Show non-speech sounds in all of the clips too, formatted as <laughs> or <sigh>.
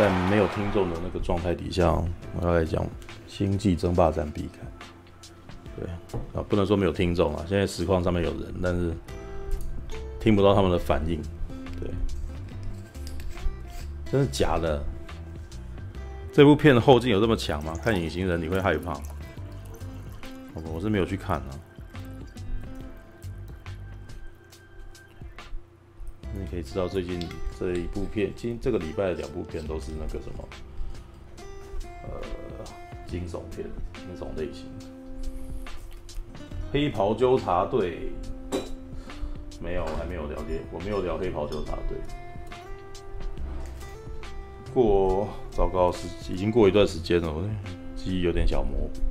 在没有听众的那个状态底下，我要来讲《星际争霸战》必看。对啊，不能说没有听众啊，现在实况上面有人，但是听不到他们的反应。对，真的假的？这部片的后劲有这么强吗？看隐形人你会害怕吗？我是没有去看啊。你可以知道最近这一部片，今这个礼拜的两部片都是那个什么，呃，惊悚片，惊悚类型。黑袍纠察队没有，还没有了解，我没有聊黑袍纠察队。过糟糕，是已经过一段时间了，我记忆有点小模糊。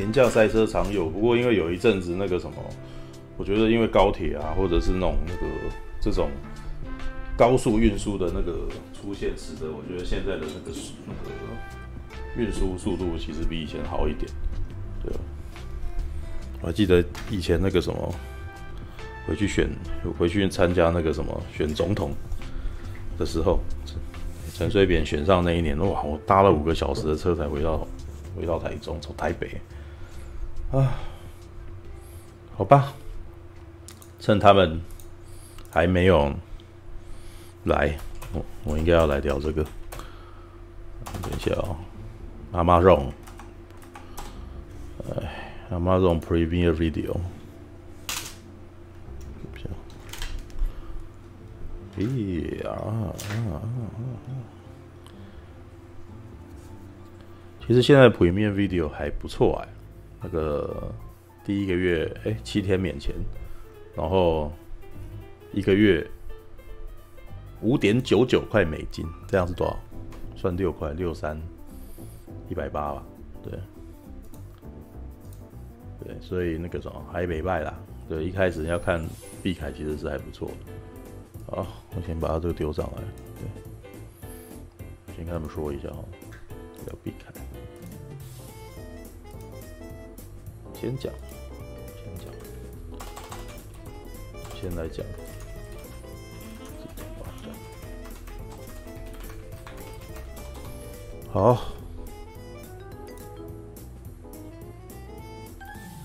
廉价赛车常有，不过因为有一阵子那个什么，我觉得因为高铁啊，或者是那种那个这种高速运输的那个出现，使得我觉得现在的那个那个运输速度其实比以前好一点。对，我还记得以前那个什么，回去选回去参加那个什么选总统的时候，陈水扁选上那一年，哇，我搭了五个小时的车才回到回到台中，从台北。啊，好吧，趁他们还没有来，我我应该要来聊这个。等一下、哦，Amazon，哎，Amazon Prime Video，咦啊啊啊啊！其实现在 Prime Video 还不错哎。那个第一个月，哎，七天免钱，然后一个月五点九九块美金，这样是多少？算六块六三一百八吧，对，对，所以那个什么还没败啦。对，一开始要看碧凯其实是还不错的。好，我先把它这个丢上来，对，先跟他们说一下哈，要必凯。先讲，先讲，先来讲。好，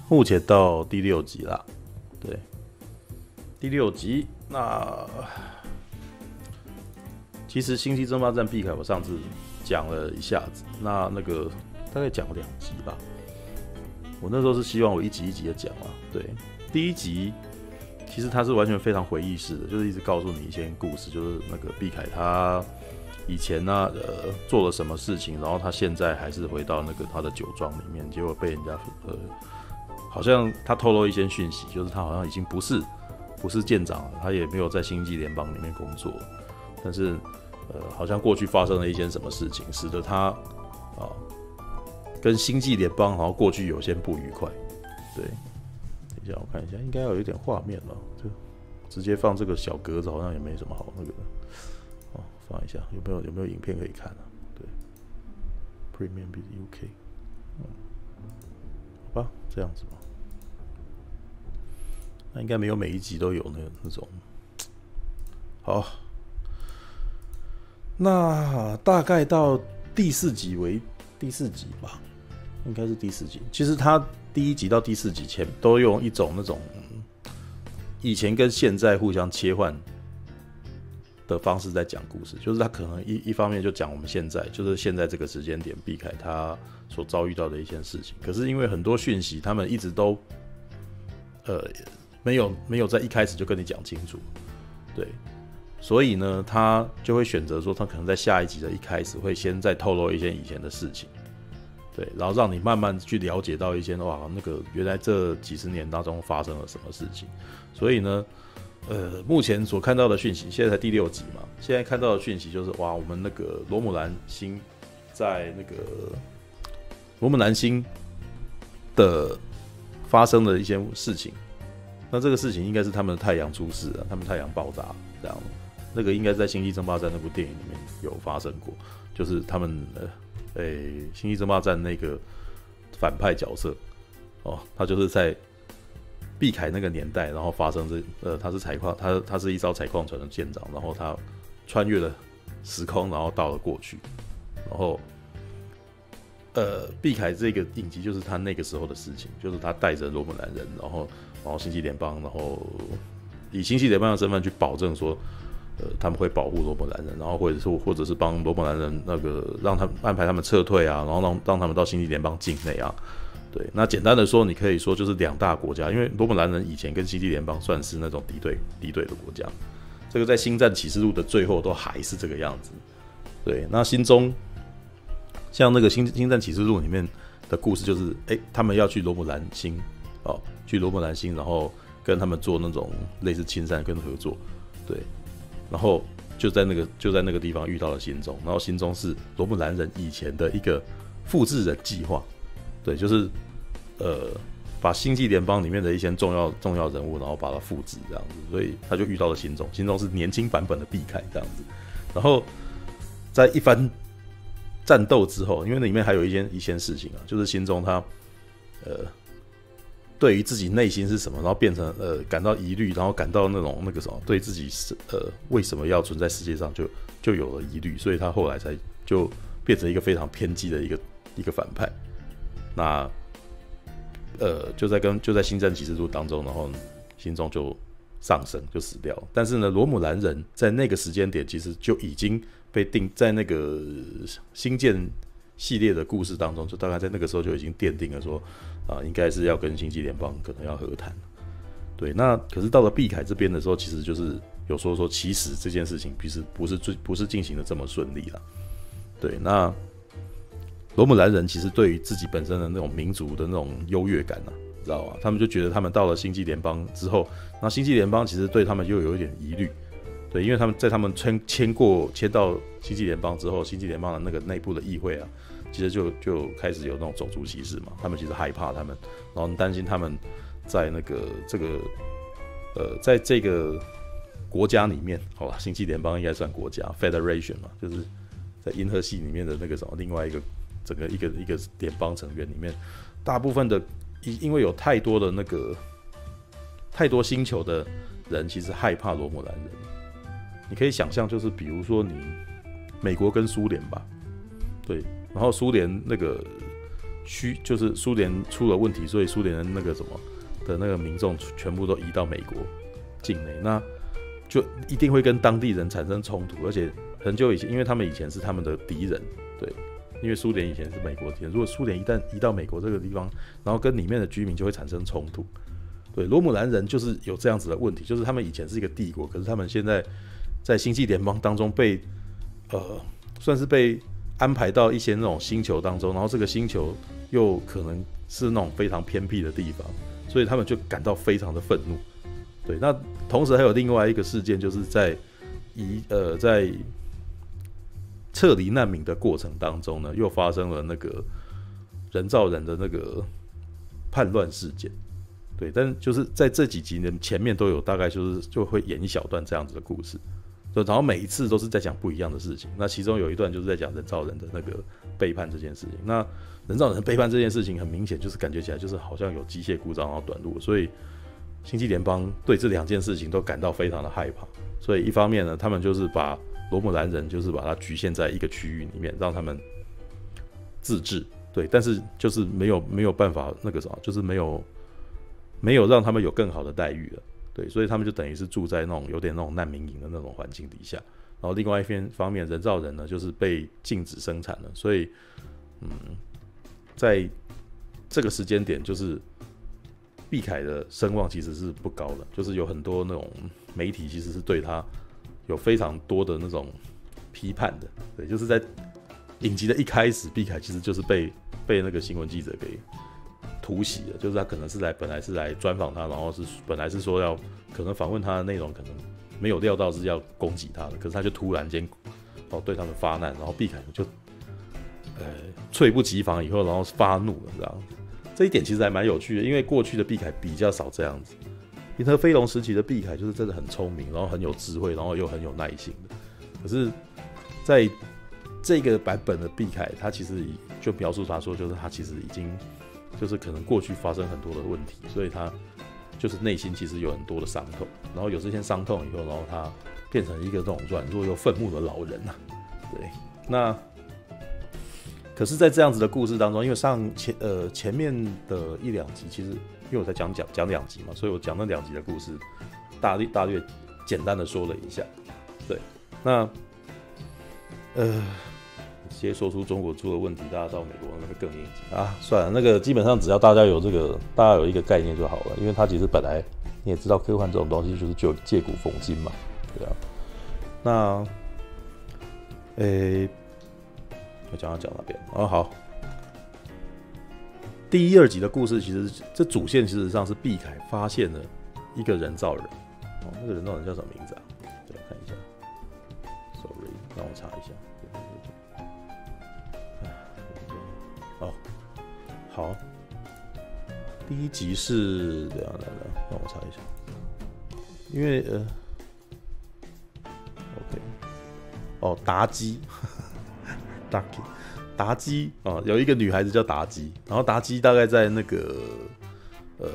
目前到第六集了，对，第六集。那其实《星际争霸战》必凯，我上次讲了一下子，那那个大概讲了两集吧。我那时候是希望我一集一集的讲啊，对，第一集其实它是完全非常回忆式的，就是一直告诉你一些故事，就是那个毕凯他以前呢、呃，做了什么事情，然后他现在还是回到那个他的酒庄里面，结果被人家呃，好像他透露一些讯息，就是他好像已经不是不是舰长了，他也没有在星际联邦里面工作，但是呃，好像过去发生了一些什么事情，使得他啊。跟星际联邦好像过去有些不愉快，对，等一下我看一下，应该要有一点画面了，就直接放这个小格子好像也没什么好那个的，哦，放一下，有没有有没有影片可以看啊？对，Premium B U K 嗯，好吧，这样子吧，那应该没有每一集都有那那种，好，那大概到第四集为第四集吧。应该是第四集。其实他第一集到第四集前都用一种那种以前跟现在互相切换的方式在讲故事，就是他可能一一方面就讲我们现在，就是现在这个时间点，必凯他所遭遇到的一件事情。可是因为很多讯息，他们一直都呃没有没有在一开始就跟你讲清楚，对，所以呢，他就会选择说，他可能在下一集的一开始会先再透露一些以前的事情。对，然后让你慢慢去了解到一些哇，那个原来这几十年当中发生了什么事情。所以呢，呃，目前所看到的讯息，现在才第六集嘛，现在看到的讯息就是哇，我们那个罗姆兰星在那个罗姆兰星的发生的一些事情。那这个事情应该是他们的太阳出事了，他们太阳爆炸这样。那个应该在《星际争霸战》那部电影里面有发生过，就是他们呃。诶，《星际争霸战》那个反派角色，哦，他就是在毕凯那个年代，然后发生这呃，他是采矿，他他是一艘采矿船的舰长，然后他穿越了时空，然后到了过去，然后呃，毕凯这个影集就是他那个时候的事情，就是他带着罗姆兰人，然后然后星际联邦，然后以星际联邦的身份去保证说，呃，他们会保护罗姆兰人，然后或者是或者是帮罗姆兰人那个让他们安排他们撤退啊，然后让让他们到星际联邦境内啊。对，那简单的说，你可以说就是两大国家，因为罗姆兰人以前跟星际联邦算是那种敌对敌对的国家，这个在《星战启示录》的最后都还是这个样子。对，那心中像那个星《星星战启示录》里面的故事，就是哎，他们要去罗姆兰星哦，去罗姆兰星，然后跟他们做那种类似亲善跟合作，对，然后就在那个就在那个地方遇到了心中，然后心中是罗姆兰人以前的一个复制人计划，对，就是。呃，把星际联邦里面的一些重要重要人物，然后把它复制这样子，所以他就遇到了心中，心中是年轻版本的毕凯这样子。然后在一番战斗之后，因为那里面还有一件一件事情啊，就是心中他呃，对于自己内心是什么，然后变成呃感到疑虑，然后感到那种那个什么，对自己是呃为什么要存在世界上就就有了疑虑，所以他后来才就变成一个非常偏激的一个一个反派。那。呃，就在跟就在星战启示录当中，然后心中就上升，就死掉了。但是呢，罗姆兰人在那个时间点，其实就已经被定在那个星舰系列的故事当中，就大概在那个时候就已经奠定了说，啊、应该是要跟星际联邦可能要和谈。对，那可是到了毕凯这边的时候，其实就是有说说，其实这件事情其实不是最不是进行的这么顺利了。对，那。罗姆兰人其实对于自己本身的那种民族的那种优越感呢、啊，知道吧？他们就觉得他们到了星际联邦之后，那星际联邦其实对他们又有一点疑虑，对，因为他们在他们签签过签到星际联邦之后，星际联邦的那个内部的议会啊，其实就就开始有那种种族歧视嘛。他们其实害怕他们，然后担心他们在那个这个呃，在这个国家里面，好吧，星际联邦应该算国家 Federation 嘛，就是在银河系里面的那个什么另外一个。整个一个一个联邦成员里面，大部分的因因为有太多的那个太多星球的人，其实害怕罗姆兰人。你可以想象，就是比如说你美国跟苏联吧，对，然后苏联那个需就是苏联出了问题，所以苏联的那个什么的那个民众全部都移到美国境内，那就一定会跟当地人产生冲突，而且很久以前，因为他们以前是他们的敌人，对。因为苏联以前是美国的，如果苏联一旦移到美国这个地方，然后跟里面的居民就会产生冲突。对，罗姆兰人就是有这样子的问题，就是他们以前是一个帝国，可是他们现在在星际联邦当中被呃算是被安排到一些那种星球当中，然后这个星球又可能是那种非常偏僻的地方，所以他们就感到非常的愤怒。对，那同时还有另外一个事件，就是在移呃在。撤离难民的过程当中呢，又发生了那个人造人的那个叛乱事件，对，但就是在这几集的前面都有大概就是就会演一小段这样子的故事，就然后每一次都是在讲不一样的事情。那其中有一段就是在讲人造人的那个背叛这件事情。那人造人背叛这件事情很明显就是感觉起来就是好像有机械故障然后短路，所以星际联邦对这两件事情都感到非常的害怕。所以一方面呢，他们就是把罗姆兰人就是把它局限在一个区域里面，让他们自治，对，但是就是没有没有办法那个什么，就是没有没有让他们有更好的待遇了，对，所以他们就等于是住在那种有点那种难民营的那种环境底下。然后另外一边方面，人造人呢就是被禁止生产了，所以嗯，在这个时间点，就是毕凯的声望其实是不高的，就是有很多那种媒体其实是对他。有非常多的那种批判的，对，就是在影集的一开始，毕凯其实就是被被那个新闻记者给突袭了，就是他可能是来本来是来专访他，然后是本来是说要可能访问他的内容，可能没有料到是要攻击他的，可是他就突然间哦对他们发难，然后毕凯就呃猝不及防以后，然后发怒了，这样这一点其实还蛮有趣的，因为过去的毕凯比较少这样子。银河飞龙时期的毕凯就是真的很聪明，然后很有智慧，然后又很有耐心的。可是，在这个版本的毕凯，他其实就描述他说，就是他其实已经就是可能过去发生很多的问题，所以他就是内心其实有很多的伤痛，然后有这些伤痛以后，然后他变成一个这种软弱又愤怒的老人啊。对，那可是，在这样子的故事当中，因为上前呃前面的一两集，其实因为我在讲讲讲两集嘛，所以我讲那两集的故事，大略大略简单的说了一下。对，那呃。直接说出中国出了问题，大家到美国那个更应急啊！算了，那个基本上只要大家有这个，大家有一个概念就好了。因为它其实本来你也知道，科幻这种东西就是就借古讽今嘛，对啊。那，诶、欸，我讲到讲那边哦，好。第一、二集的故事，其实这主线其实上是毕凯发现了一个人造人哦，那个人造人叫什么名字啊？对，看一下，sorry，让我查一下。好，第一集是这样的，让我查一下，因为呃，OK，哦，<laughs> 妲己，妲己，妲己啊，有一个女孩子叫妲己，然后妲己大概在那个呃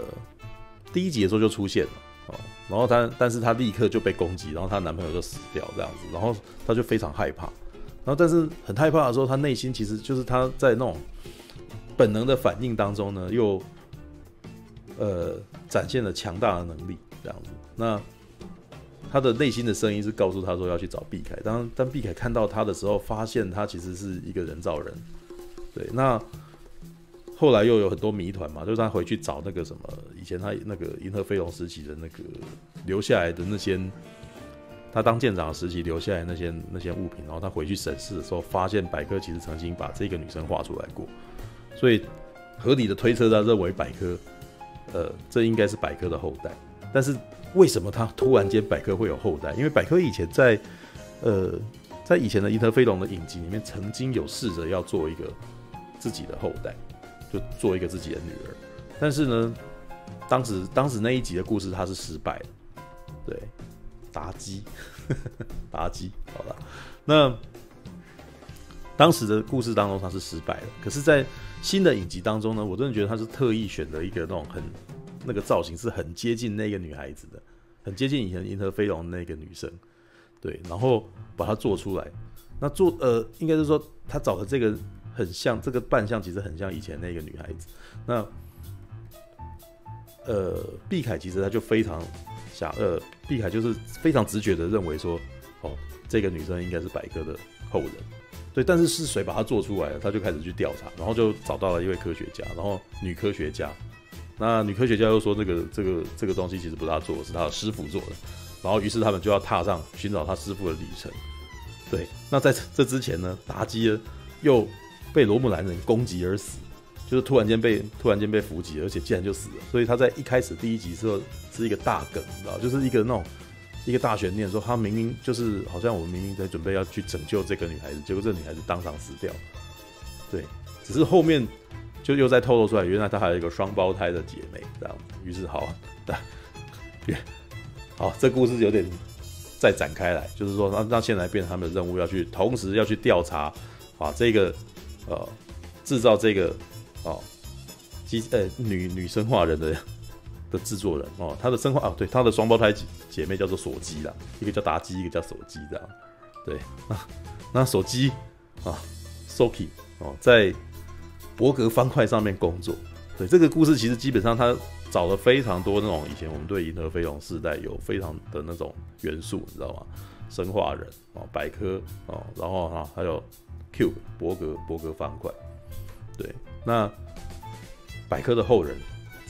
第一集的时候就出现了。哦，然后她，但是她立刻就被攻击，然后她男朋友就死掉这样子，然后她就非常害怕，然后但是很害怕的时候，她内心其实就是她在那种。本能的反应当中呢，又呃展现了强大的能力，这样子。那他的内心的声音是告诉他说要去找毕凯。当当毕凯看到他的时候，发现他其实是一个人造人。对，那后来又有很多谜团嘛，就是他回去找那个什么，以前他那个银河飞龙时期的那个留下来的那些，他当舰长时期留下来那些那些物品，然后他回去审视的时候，发现百科其实曾经把这个女生画出来过。所以合理的推测，他认为百科，呃，这应该是百科的后代。但是为什么他突然间百科会有后代？因为百科以前在，呃，在以前的银河飞龙的影集里面，曾经有试着要做一个自己的后代，就做一个自己的女儿。但是呢，当时当时那一集的故事他是失败的，对，妲己，<laughs> 妲己，好了，那当时的故事当中他是失败了，可是，在新的影集当中呢，我真的觉得他是特意选择一个那种很那个造型是很接近那个女孩子的，很接近以前银河飞龙那个女生，对，然后把它做出来。那做呃，应该是说他找的这个很像，这个扮相其实很像以前那个女孩子。那呃，碧凯其实他就非常想，呃，碧凯就是非常直觉的认为说，哦，这个女生应该是百科的后人。对，但是是谁把它做出来的？他就开始去调查，然后就找到了一位科学家，然后女科学家。那女科学家又说，这个这个这个东西其实不是他做的，是他的师傅做的。然后于是他们就要踏上寻找他师傅的旅程。对，那在这之前呢，妲己又被罗姆兰人攻击而死，就是突然间被突然间被伏击，而且竟然就死了。所以他在一开始第一集时候是一个大梗，你知道，就是一个那种。一个大悬念，说他明明就是好像我们明明在准备要去拯救这个女孩子，结果这女孩子当场死掉。对，只是后面就又再透露出来，原来她还有一个双胞胎的姐妹，这样。于是好，好，这故事有点再展开来，就是说让让现在变成他们的任务，要去同时要去调查啊这个呃制造这个哦机呃女女生化人的。的制作人哦，他的生化哦，对，他的双胞胎姐妹叫做索基啦，一个叫妲己，一个叫索基，这样，对，那那索基啊，Soki 哦，在伯格方块上面工作，对，这个故事其实基本上他找了非常多那种以前我们对银河飞龙世代有非常的那种元素，你知道吗？生化人哦，百科哦，然后哈还有 Cube 伯格伯格方块，对，那百科的后人。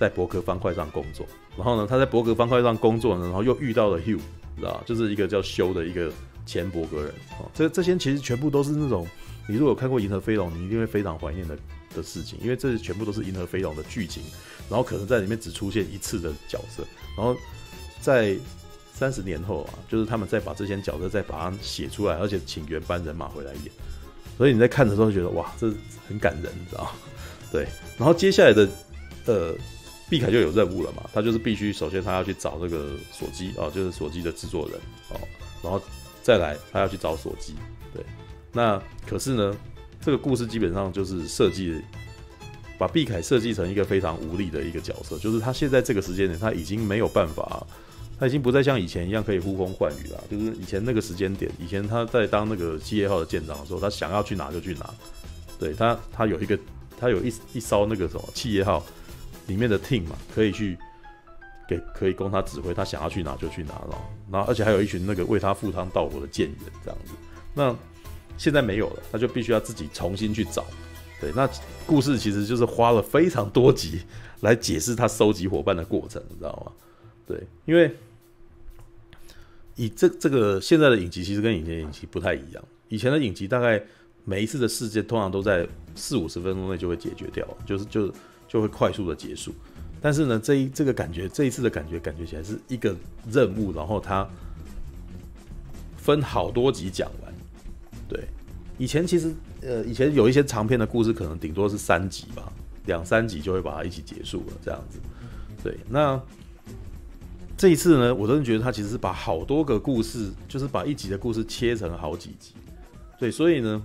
在伯格方块上工作，然后呢，他在伯格方块上工作呢，然后又遇到了 Hugh，知道就是一个叫修的一个前伯格人哦。这这些其实全部都是那种，你如果看过《银河飞龙》，你一定会非常怀念的的事情，因为这全部都是《银河飞龙》的剧情，然后可能在里面只出现一次的角色，然后在三十年后啊，就是他们再把这些角色再把它写出来，而且请原班人马回来演，所以你在看的时候觉得哇，这很感人，你知道 <laughs> 对，然后接下来的呃。毕凯就有任务了嘛，他就是必须首先他要去找这个索基啊，就是索基的制作人哦，然后再来他要去找索基，对，那可是呢，这个故事基本上就是设计把毕凯设计成一个非常无力的一个角色，就是他现在这个时间点他已经没有办法，他已经不再像以前一样可以呼风唤雨了。就是以前那个时间点，以前他在当那个企业号的舰长的时候，他想要去哪就去哪。对他，他有一个，他有一一艘那个什么企业号里面的 team 嘛，可以去给可以供他指挥，他想要去哪就去哪了。然后而且还有一群那个为他赴汤蹈火的舰员这样子。那现在没有了，他就必须要自己重新去找。对，那故事其实就是花了非常多集来解释他收集伙伴的过程，你知道吗？对，因为以这这个现在的影集其实跟以前的影集不太一样。以前的影集大概每一次的事件通常都在四五十分钟内就会解决掉，就是就就会快速的结束。但是呢，这一这个感觉这一次的感觉感觉起来是一个任务，然后它分好多集讲完。对，以前其实。呃，以前有一些长篇的故事，可能顶多是三集吧，两三集就会把它一起结束了，这样子。对，那这一次呢，我真的觉得他其实是把好多个故事，就是把一集的故事切成好几集。对，所以呢，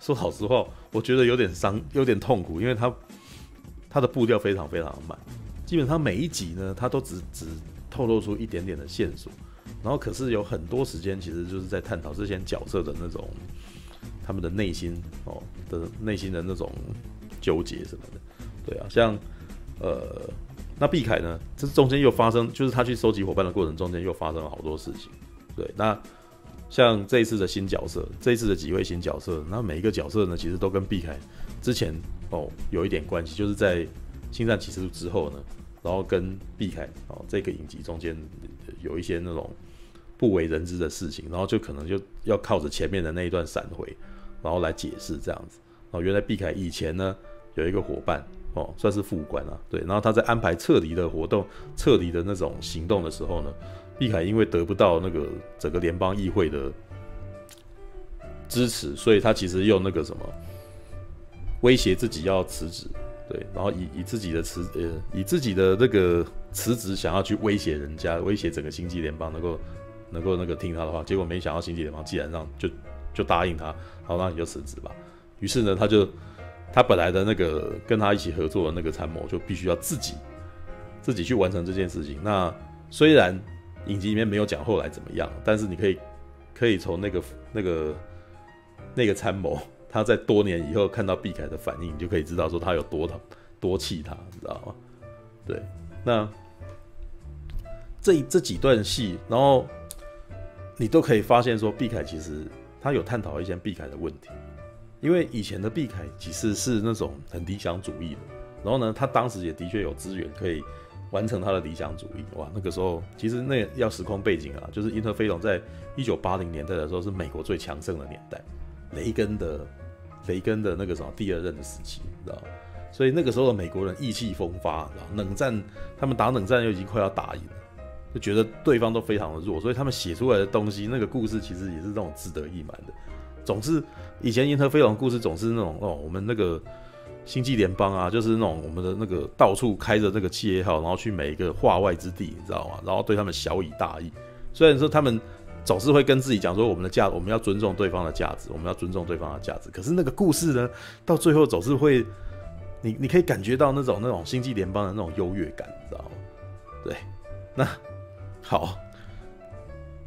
说老实话，我觉得有点伤，有点痛苦，因为他他的步调非常非常的慢，基本上每一集呢，他都只只透露出一点点的线索，然后可是有很多时间，其实就是在探讨这些角色的那种。他们的内心哦的内心的那种纠结什么的，对啊，像呃，那碧凯呢，这中间又发生，就是他去收集伙伴的过程中间又发生了好多事情，对，那像这一次的新角色，这一次的几位新角色，那每一个角色呢，其实都跟碧凯之前哦有一点关系，就是在星战启示录之后呢，然后跟毕凯哦这个影集中间有一些那种不为人知的事情，然后就可能就要靠着前面的那一段闪回。然后来解释这样子，哦，原来毕凯以前呢有一个伙伴哦，算是副官啊，对，然后他在安排撤离的活动、撤离的那种行动的时候呢，毕凯因为得不到那个整个联邦议会的支持，所以他其实用那个什么威胁自己要辞职，对，然后以以自己的辞呃以自己的那个辞职想要去威胁人家，威胁整个星际联邦能够能够那个听他的话，结果没想到星际联邦既然让就。就答应他，好，那你就辞职吧。于是呢，他就他本来的那个跟他一起合作的那个参谋，就必须要自己自己去完成这件事情。那虽然影集里面没有讲后来怎么样，但是你可以可以从那个那个那个参谋他在多年以后看到毕凯的反应，你就可以知道说他有多疼多气他，你知道吗？对，那这这几段戏，然后你都可以发现说毕凯其实。他有探讨一些毕凯的问题，因为以前的毕凯其实是那种很理想主义的，然后呢，他当时也的确有资源可以完成他的理想主义。哇，那个时候其实那要时空背景啊，就是因特飞龙在一九八零年代的时候是美国最强盛的年代，雷根的雷根的那个什么第二任的时期，你知道？所以那个时候的美国人意气风发，然后冷战他们打冷战又已经快要打赢了。就觉得对方都非常的弱，所以他们写出来的东西，那个故事其实也是那种志得意满的。总是以前银河飞龙的故事总是那种哦，我们那个星际联邦啊，就是那种我们的那个到处开着那个企业号，然后去每一个化外之地，你知道吗？然后对他们小以大义。虽然说他们总是会跟自己讲说，我们的价，我们要尊重对方的价值，我们要尊重对方的价值。可是那个故事呢，到最后总是会，你你可以感觉到那种那种星际联邦的那种优越感，你知道吗？对，那。好，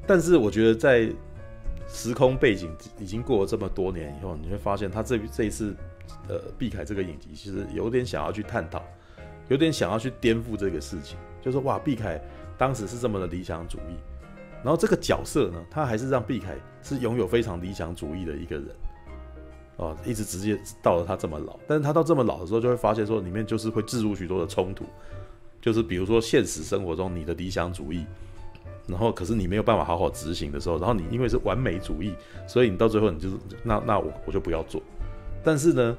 但是我觉得在时空背景已经过了这么多年以后，你会发现他这这一次，呃，毕凯这个影集其实有点想要去探讨，有点想要去颠覆这个事情，就是哇，毕凯当时是这么的理想主义，然后这个角色呢，他还是让毕凯是拥有非常理想主义的一个人，哦，一直直接到了他这么老，但是他到这么老的时候，就会发现说里面就是会置入许多的冲突，就是比如说现实生活中你的理想主义。然后，可是你没有办法好好执行的时候，然后你因为是完美主义，所以你到最后你就是那那我我就不要做。但是呢，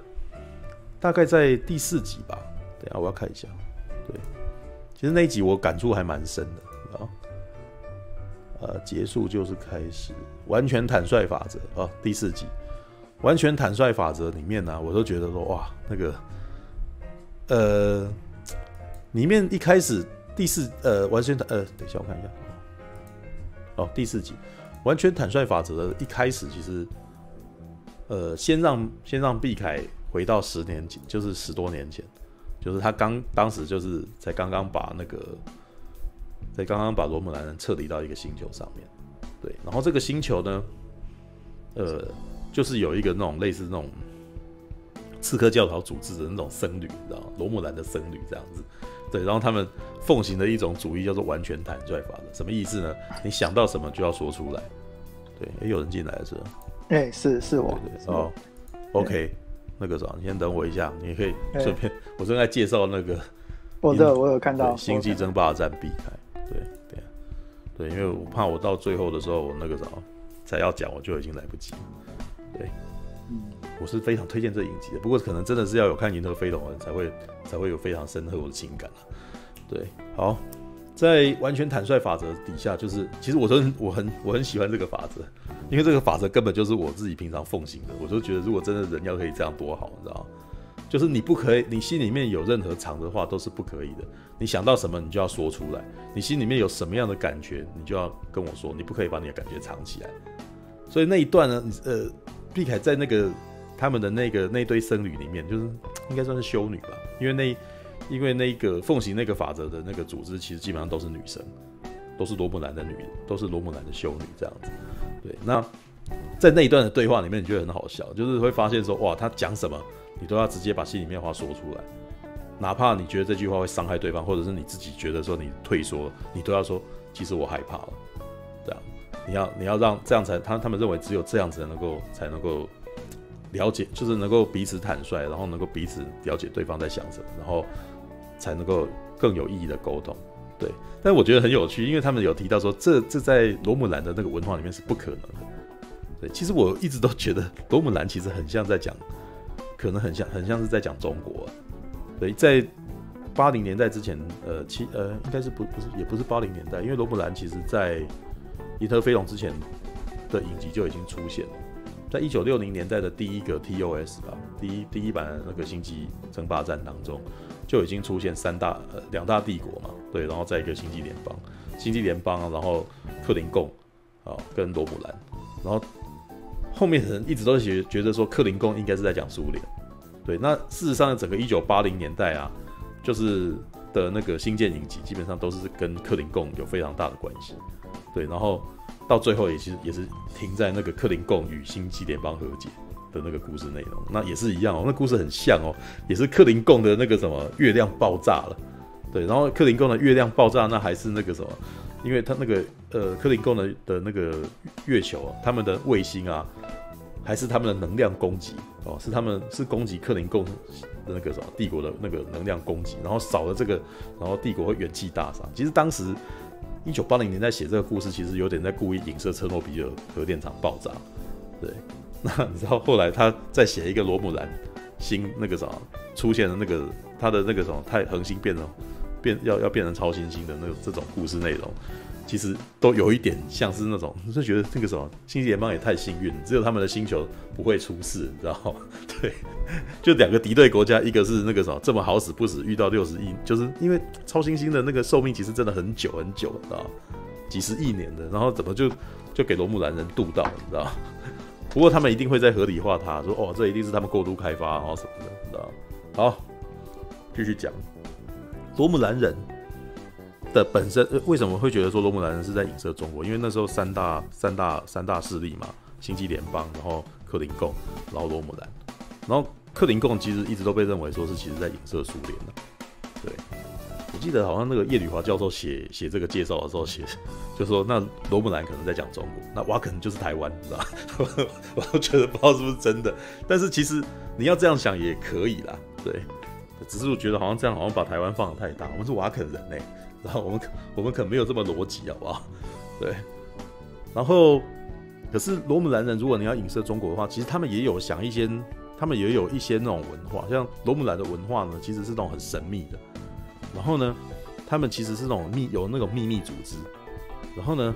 大概在第四集吧，等下我要看一下。对，其实那一集我感触还蛮深的啊。呃，结束就是开始，完全坦率法则啊，第四集，完全坦率法则里面呢、我都觉得说哇，那个呃，里面一开始第四呃，完全呃，等一下我看一下。哦，第四集，完全坦率法则的一开始，其实，呃，先让先让毕凯回到十年前，就是十多年前，就是他刚当时就是才刚刚把那个，才刚刚把罗姆兰人撤离到一个星球上面，对，然后这个星球呢，呃，就是有一个那种类似那种刺客教条组织的那种僧侣，你知道吗？罗姆兰的僧侣这样子，对，然后他们奉行的一种主义叫做完全坦率法则，什么意思呢？你想到什么就要说出来，对，也有人进来了是吧？哎、欸，是是我，对对对哦，OK。那个什么，你先等我一下，你可以顺便，我正在介绍那个，我这我有看到《星际争霸战》避开，对对对，因为我怕我到最后的时候，我那个什么才要讲，我就已经来不及了，对，嗯，我是非常推荐这影集的，不过可能真的是要有看《银河飞龙》的人才会才会有非常深厚的情感，对，好。在完全坦率法则底下，就是其实我真我很我很喜欢这个法则，因为这个法则根本就是我自己平常奉行的。我就觉得，如果真的人要可以这样多好，你知道吗？就是你不可以，你心里面有任何藏的话都是不可以的。你想到什么，你就要说出来。你心里面有什么样的感觉，你就要跟我说，你不可以把你的感觉藏起来。所以那一段呢，呃，毕凯在那个他们的那个那堆僧侣里面，就是应该算是修女吧，因为那。因为那个奉行那个法则的那个组织，其实基本上都是女生，都是罗姆兰的女，都是罗姆兰的修女这样子。对，那在那一段的对话里面，你觉得很好笑，就是会发现说，哇，他讲什么，你都要直接把心里面话说出来，哪怕你觉得这句话会伤害对方，或者是你自己觉得说你退缩，你都要说，其实我害怕了。这样，你要你要让这样才他他们认为只有这样子才能够才能够了解，就是能够彼此坦率，然后能够彼此了解对方在想什么，然后。才能够更有意义的沟通，对。但我觉得很有趣，因为他们有提到说，这这在罗姆兰的那个文化里面是不可能的。对，其实我一直都觉得罗姆兰其实很像在讲，可能很像很像是在讲中国。对，在八零年代之前，呃，七呃，应该是不不是也不是八零年代，因为罗姆兰其实在《银河飞龙》之前的影集就已经出现了，在一九六零年代的第一个 TOS 吧，第一第一版那个星际争霸战当中。就已经出现三大呃两大帝国嘛，对，然后在一个星际联邦，星际联邦，然后克林贡啊跟罗姆兰，然后后面的人一直都觉觉得说克林贡应该是在讲苏联，对，那事实上整个一九八零年代啊，就是的那个星舰影集基本上都是跟克林贡有非常大的关系，对，然后到最后也其实也是停在那个克林贡与新际联邦和解。的那个故事内容，那也是一样哦，那故事很像哦，也是克林贡的那个什么月亮爆炸了，对，然后克林贡的月亮爆炸，那还是那个什么，因为他那个呃克林贡的的那个月球，啊他们的卫星啊，还是他们的能量攻击哦，是他们是攻击克林贡的那个什么帝国的那个能量攻击，然后少了这个，然后帝国会元气大伤。其实当时一九八零年代写这个故事，其实有点在故意影射车诺比尔核电厂爆炸，对。<laughs> 那你知道后来他再写一个罗姆兰星那个什么出现的那个他的那个什么太恒星变成变要要变成超新星的那个这种故事内容，其实都有一点像是那种，就觉得那个什么星际联邦也太幸运，只有他们的星球不会出事，你知道吗？<laughs> 对，就两个敌对国家，一个是那个什么这么好死不死遇到六十亿，就是因为超新星的那个寿命其实真的很久很久，你知道？几十亿年的，然后怎么就就给罗姆兰人渡到，你知道？<laughs> 不过他们一定会在合理化它，说哦，这一定是他们过度开发，然后什么的，你知道？好，继续讲。罗姆兰人的本身为什么会觉得说罗姆兰人是在影射中国？因为那时候三大三大三大势力嘛，星际联邦，然后克林贡，然后罗姆兰，然后克林贡其实一直都被认为说是其实在影射苏联的，对。我记得好像那个叶吕华教授写写这个介绍的时候写，就说那罗姆兰可能在讲中国，那瓦肯就是台湾，你知道吗？我都觉得不知道是不是真的，但是其实你要这样想也可以啦，对。只是我觉得好像这样好像把台湾放得太大，我们是瓦肯人呢、然后我们我们可没有这么逻辑，好不好？对。然后可是罗姆兰人，如果你要影射中国的话，其实他们也有想一些，他们也有一些那种文化，像罗姆兰的文化呢，其实是那种很神秘的。然后呢，他们其实是那种秘有那种秘密组织。然后呢，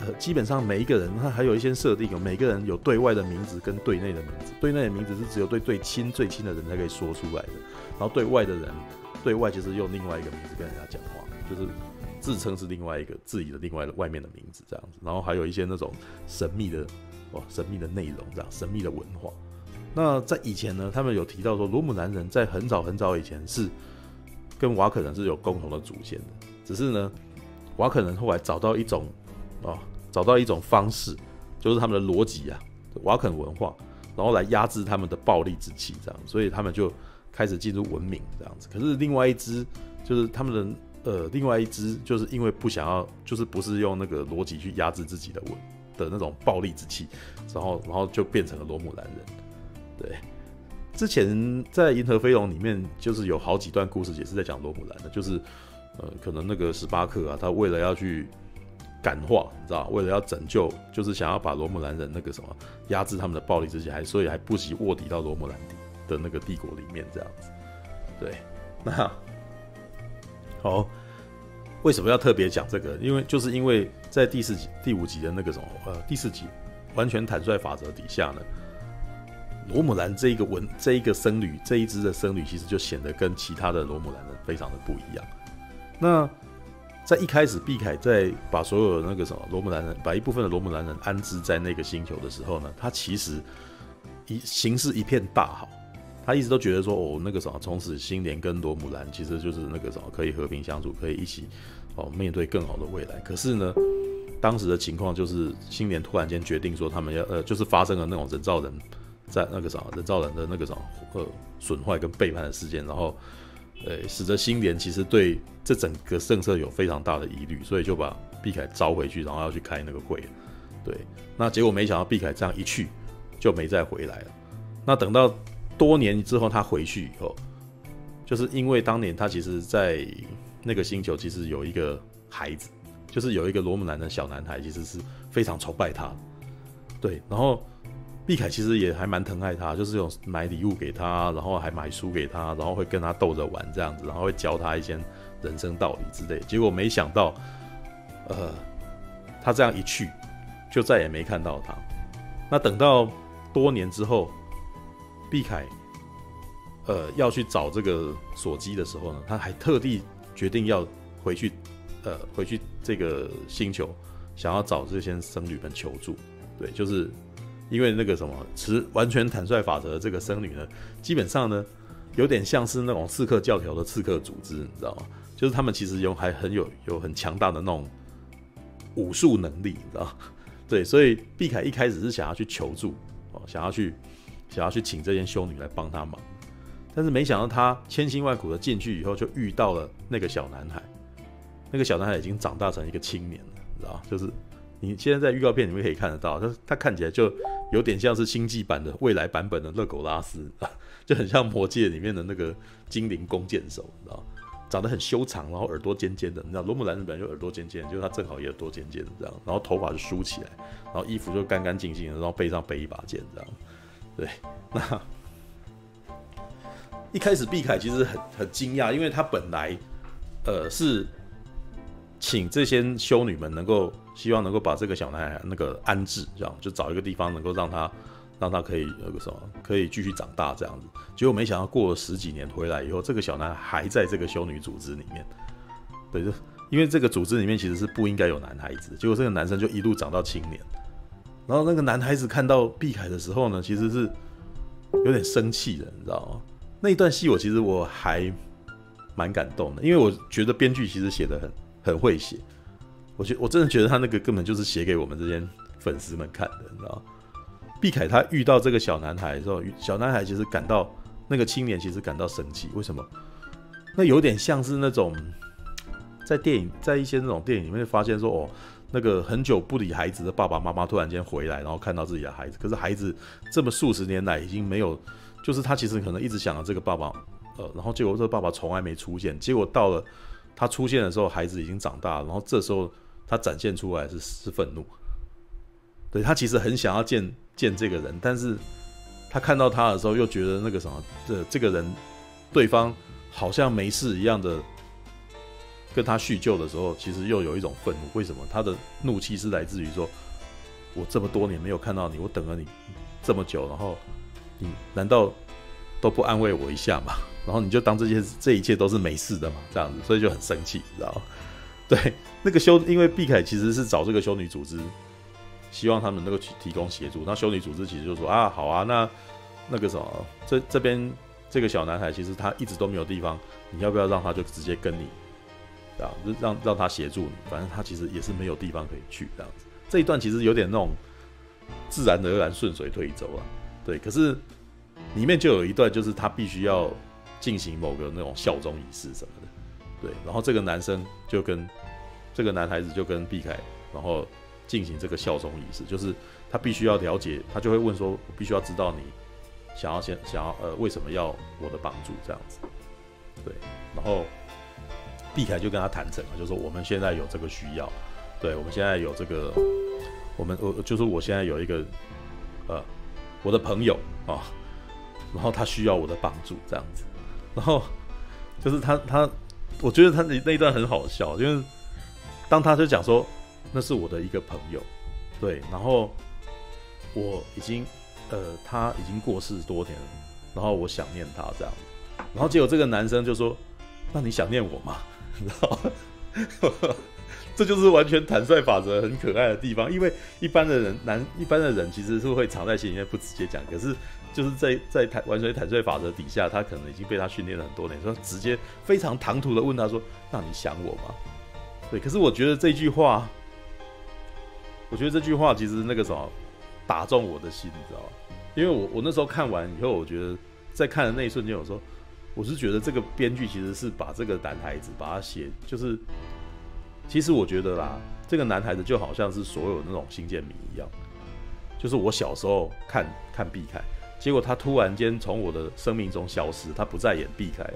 呃，基本上每一个人他还有一些设定，有每个人有对外的名字跟对内的名字。对内的名字是只有对最亲最亲的人才可以说出来的。然后对外的人，对外就是用另外一个名字跟人家讲话，就是自称是另外一个自己的另外的外面的名字这样子。然后还有一些那种神秘的，哇，神秘的内容这样，神秘的文化。那在以前呢，他们有提到说，罗姆兰人在很早很早以前是跟瓦肯人是有共同的祖先的，只是呢，瓦肯人后来找到一种、哦，找到一种方式，就是他们的逻辑啊，瓦肯文化，然后来压制他们的暴力之气，这样，所以他们就开始进入文明这样子。可是另外一支就是他们的呃，另外一支就是因为不想要，就是不是用那个逻辑去压制自己的文的那种暴力之气，然后然后就变成了罗姆兰人。对，之前在《银河飞龙》里面，就是有好几段故事也是在讲罗姆兰的，就是呃，可能那个史巴克啊，他为了要去感化，你知道，为了要拯救，就是想要把罗姆兰人那个什么压制他们的暴力之气，还所以还不惜卧底到罗姆兰的那个帝国里面这样子。对，那好，为什么要特别讲这个？因为就是因为在第四集、第五集的那个什么呃第四集完全坦率法则底下呢。罗姆兰这一个文，这一个僧侣，这一支的僧侣，其实就显得跟其他的罗姆兰人非常的不一样。那在一开始，毕凯在把所有那个什么罗姆兰人，把一部分的罗姆兰人安置在那个星球的时候呢，他其实一形势一片大好，他一直都觉得说，哦，那个什么，从此星连跟罗姆兰其实就是那个什么，可以和平相处，可以一起哦面对更好的未来。可是呢，当时的情况就是星连突然间决定说，他们要呃，就是发生了那种人造人。在那个什么人造人的那个什么呃损坏跟背叛的事件，然后呃使得星联其实对这整个政策有非常大的疑虑，所以就把毕凯召回去，然后要去开那个会。对，那结果没想到毕凯这样一去就没再回来了。那等到多年之后他回去以后，就是因为当年他其实在那个星球其实有一个孩子，就是有一个罗姆兰的小男孩，其实是非常崇拜他。对，然后。毕凯其实也还蛮疼爱他，就是有买礼物给他，然后还买书给他，然后会跟他逗着玩这样子，然后会教他一些人生道理之类。结果没想到，呃，他这样一去，就再也没看到他。那等到多年之后，毕凯呃要去找这个索基的时候呢，他还特地决定要回去，呃，回去这个星球，想要找这些僧侣们求助。对，就是。因为那个什么持完全坦率法则的这个僧侣呢，基本上呢，有点像是那种刺客教条的刺客组织，你知道吗？就是他们其实有还很有有很强大的那种武术能力，你知道？<laughs> 对，所以毕凯一开始是想要去求助哦，想要去想要去请这些修女来帮他忙，但是没想到他千辛万苦的进去以后，就遇到了那个小男孩，那个小男孩已经长大成一个青年了，你知道？就是。你现在在预告片里面可以看得到，他他看起来就有点像是星际版的未来版本的勒狗拉斯，<laughs> 就很像魔戒里面的那个精灵弓箭手，你知道长得很修长，然后耳朵尖尖的，你知道罗姆兰人本来就耳朵尖尖，就是他正好也耳朵尖尖的这样，然后头发就梳起来，然后衣服就干干净净的，然后背上背一把剑这样。对，那一开始毕凯其实很很惊讶，因为他本来呃是。请这些修女们能够希望能够把这个小男孩那个安置，这样就找一个地方能够让他让他可以那个什么可以继续长大这样子。结果没想到过了十几年回来以后，这个小男孩还在这个修女组织里面。对，就 <laughs> 因为这个组织里面其实是不应该有男孩子，结果这个男生就一路长到青年。然后那个男孩子看到碧凯的时候呢，其实是有点生气的，你知道吗？那一段戏我其实我还蛮感动的，因为我觉得编剧其实写的很。很会写，我觉我真的觉得他那个根本就是写给我们这些粉丝们看的，你知道吗？毕凯他遇到这个小男孩的时候，小男孩其实感到那个青年其实感到生气，为什么？那有点像是那种在电影，在一些那种电影里面发现说，哦，那个很久不理孩子的爸爸妈妈突然间回来，然后看到自己的孩子，可是孩子这么数十年来已经没有，就是他其实可能一直想着这个爸爸，呃，然后结果这个爸爸从来没出现，结果到了。他出现的时候，孩子已经长大，然后这时候他展现出来是是愤怒，对，他其实很想要见见这个人，但是他看到他的时候又觉得那个什么，这这个人对方好像没事一样的跟他叙旧的时候，其实又有一种愤怒。为什么？他的怒气是来自于说，我这么多年没有看到你，我等了你这么久，然后你难道都不安慰我一下吗？然后你就当这些这一切都是没事的嘛，这样子，所以就很生气，知道吗？<laughs> 对，那个修，因为毕凯其实是找这个修女组织，希望他们能够去提供协助。那修女组织其实就说啊，好啊，那那个什么，这这边这个小男孩其实他一直都没有地方，你要不要让他就直接跟你，啊，让让他协助你，反正他其实也是没有地方可以去这样子。这一段其实有点那种自然而然顺水推舟啊，对。可是里面就有一段，就是他必须要进行某个那种效忠仪式什么的，对。然后这个男生就跟这个男孩子就跟毕凯，然后进行这个效忠仪式，就是他必须要了解，他就会问说：“我必须要知道你想要先想要呃为什么要我的帮助这样子，对。”然后毕凯就跟他坦诚了，就说：“我们现在有这个需要，对，我们现在有这个。”我们我就是我现在有一个，呃，我的朋友啊，然后他需要我的帮助这样子，然后就是他他，我觉得他那那一段很好笑，因为当他就讲说那是我的一个朋友，对，然后我已经呃他已经过世多年了，然后我想念他这样，然后结果这个男生就说，那你想念我吗？<laughs> 然后。<laughs> 这就是完全坦率法则很可爱的地方，因为一般的人男一般的人其实是会藏在心里面不直接讲，可是就是在在坦完全坦率法则底下，他可能已经被他训练了很多年，说直接非常唐突的问他说：“那你想我吗？”对，可是我觉得这句话，我觉得这句话其实那个什么打中我的心，你知道吗？因为我我那时候看完以后，我觉得在看的那一瞬间，我说我是觉得这个编剧其实是把这个男孩子把他写就是。其实我觉得啦，这个男孩子就好像是所有那种新建民一样，就是我小时候看看必看，结果他突然间从我的生命中消失，他不再演避开了，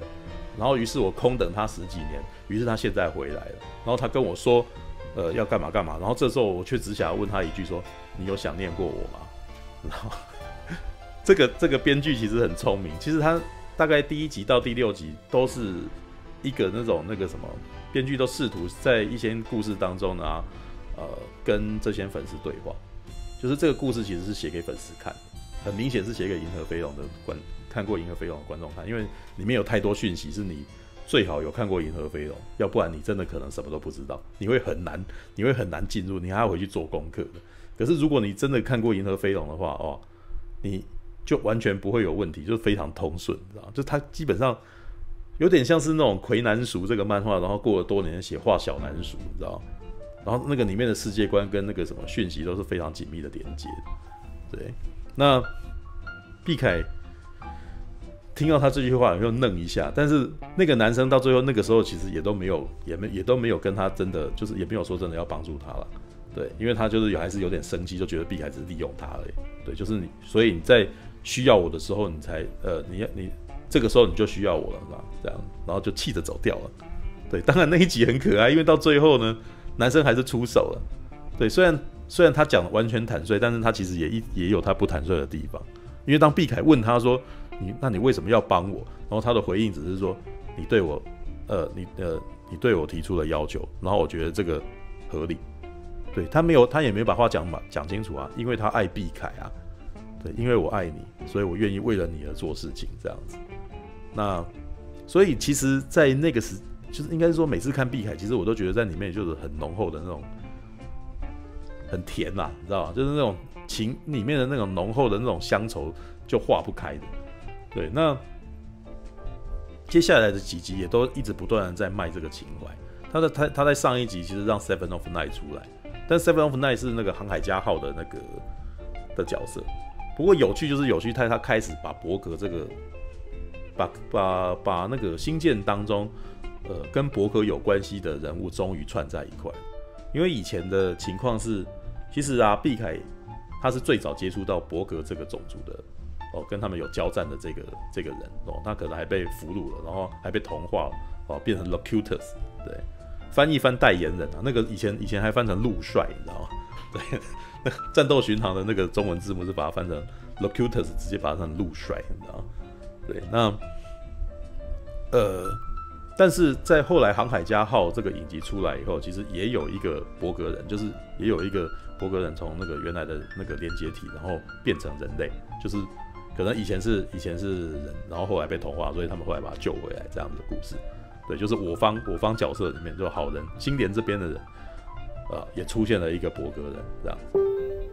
然后于是我空等他十几年，于是他现在回来了，然后他跟我说，呃，要干嘛干嘛，然后这时候我却只想要问他一句说，你有想念过我吗？<laughs> 然后 <laughs> 这个这个编剧其实很聪明，其实他大概第一集到第六集都是一个那种那个什么。编剧都试图在一些故事当中呢，呃，跟这些粉丝对话，就是这个故事其实是写给粉丝看，很明显是写给《银河飞龙》的观看过《银河飞龙》的观众看，因为里面有太多讯息是你最好有看过《银河飞龙》，要不然你真的可能什么都不知道，你会很难，你会很难进入，你还要回去做功课的。可是如果你真的看过《银河飞龙》的话，哦，你就完全不会有问题，就是非常通顺，知道就它基本上。有点像是那种《魁南鼠》这个漫画，然后过了多年写画小南鼠，你知道？然后那个里面的世界观跟那个什么讯息都是非常紧密的连接。对，那毕凯听到他这句话，又愣一下。但是那个男生到最后那个时候，其实也都没有，也没也都没有跟他真的，就是也没有说真的要帮助他了。对，因为他就是有还是有点生气，就觉得毕凯只是利用他而已。对，就是你，所以你在需要我的时候，你才呃，你要你。这个时候你就需要我了，是吧？这样，然后就气着走掉了。对，当然那一集很可爱，因为到最后呢，男生还是出手了。对，虽然虽然他讲的完全坦率，但是他其实也一也有他不坦率的地方。因为当毕凯问他说：“你那你为什么要帮我？”然后他的回应只是说：“你对我，呃，你呃，你对我提出了要求，然后我觉得这个合理。”对，他没有，他也没有把话讲嘛讲清楚啊，因为他爱毕凯啊。对，因为我爱你，所以我愿意为了你而做事情，这样子。那，所以其实，在那个时，就是应该是说，每次看毕凯，其实我都觉得在里面就是很浓厚的那种，很甜呐，你知道吗？就是那种情里面的那种浓厚的那种乡愁，就化不开的。对，那接下来的几集也都一直不断的在卖这个情怀。他的他他在上一集其实让 Seven of Nine 出来，但 Seven of Nine 是那个航海家号的那个的角色。不过有趣就是有趣，他他开始把伯格这个。把把把那个星舰当中，呃，跟伯格有关系的人物终于串在一块。因为以前的情况是，其实啊，毕凯他是最早接触到伯格这个种族的，哦，跟他们有交战的这个这个人哦，他可能还被俘虏了，然后还被同化，哦，变成 Locutus，对，翻译翻代言人啊，那个以前以前还翻成陆帅，你知道吗？<laughs> 对，那 <laughs> 战斗巡航的那个中文字幕是把它翻成 Locutus，直接把它翻成陆帅，你知道吗？对，那，呃，但是在后来《航海家号》这个影集出来以后，其实也有一个伯格人，就是也有一个伯格人从那个原来的那个连接体，然后变成人类，就是可能以前是以前是人，然后后来被同化，所以他们后来把他救回来这样子的故事。对，就是我方我方角色里面，就好人星联这边的人，呃，也出现了一个伯格人这样子。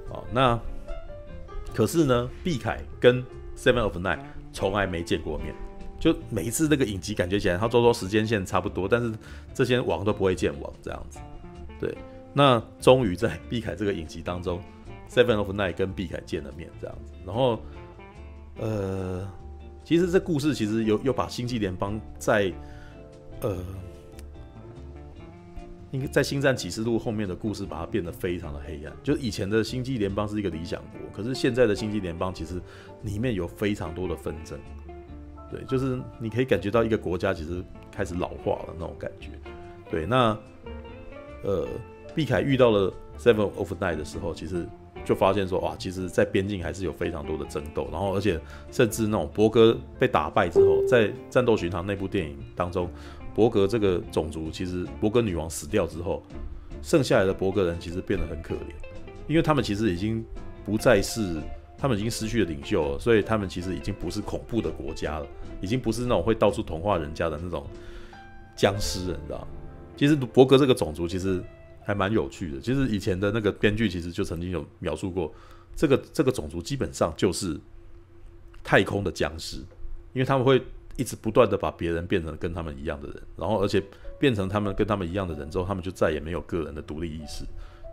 好，那可是呢，碧凯跟 Seven of Nine 从来没见过面。就每一次那个影集感觉起来，他都说时间线差不多，但是这些王都不会见王这样子。对，那终于在 <laughs> 毕凯这个影集当中，Seven of Nine 跟毕凯见了面这样子。然后，呃，其实这故事其实有有把星际联邦在呃。应该在《星战启示录》后面的故事，把它变得非常的黑暗。就以前的星际联邦是一个理想国，可是现在的星际联邦其实里面有非常多的纷争。对，就是你可以感觉到一个国家其实开始老化了那种感觉。对，那呃，毕凯遇到了 Seven of Nine 的时候，其实就发现说，哇，其实，在边境还是有非常多的争斗。然后，而且甚至那种伯格被打败之后，在《战斗巡航》那部电影当中。伯格这个种族，其实伯格女王死掉之后，剩下来的伯格人其实变得很可怜，因为他们其实已经不再是，他们已经失去了领袖了，所以他们其实已经不是恐怖的国家了，已经不是那种会到处同化人家的那种僵尸人，你知道？其实伯格这个种族其实还蛮有趣的，其实以前的那个编剧其实就曾经有描述过，这个这个种族基本上就是太空的僵尸，因为他们会。一直不断的把别人变成跟他们一样的人，然后而且变成他们跟他们一样的人之后，他们就再也没有个人的独立意识，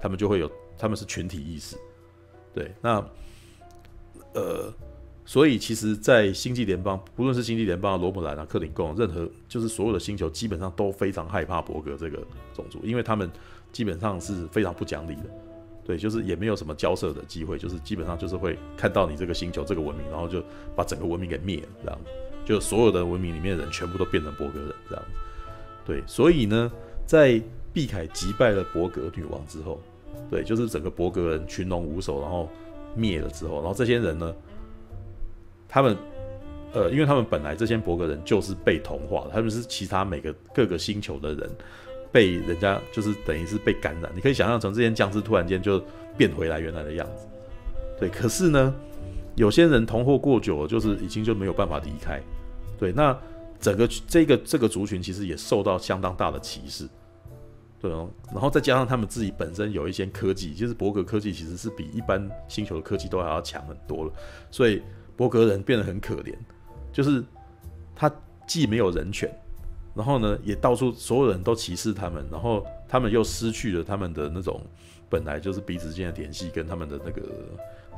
他们就会有他们是群体意识。对，那呃，所以其实，在星际联邦，不论是星际联邦、罗姆兰啊、克林贡，任何就是所有的星球，基本上都非常害怕伯格这个种族，因为他们基本上是非常不讲理的。对，就是也没有什么交涉的机会，就是基本上就是会看到你这个星球这个文明，然后就把整个文明给灭了这样。就所有的文明里面的人全部都变成伯格人这样，对，所以呢，在毕凯击败了伯格女王之后，对，就是整个伯格人群龙无首，然后灭了之后，然后这些人呢，他们，呃，因为他们本来这些伯格人就是被同化的，他们是其他每个各个星球的人被人家就是等于是被感染，你可以想象成这些僵尸突然间就变回来原来的样子，对，可是呢。有些人同货过久了，就是已经就没有办法离开。对，那整个这个这个族群其实也受到相当大的歧视。对哦，然后再加上他们自己本身有一些科技，就是伯格科技其实是比一般星球的科技都还要强很多了，所以伯格人变得很可怜，就是他既没有人权，然后呢也到处所有人都歧视他们，然后他们又失去了他们的那种本来就是彼此间的联系跟他们的那个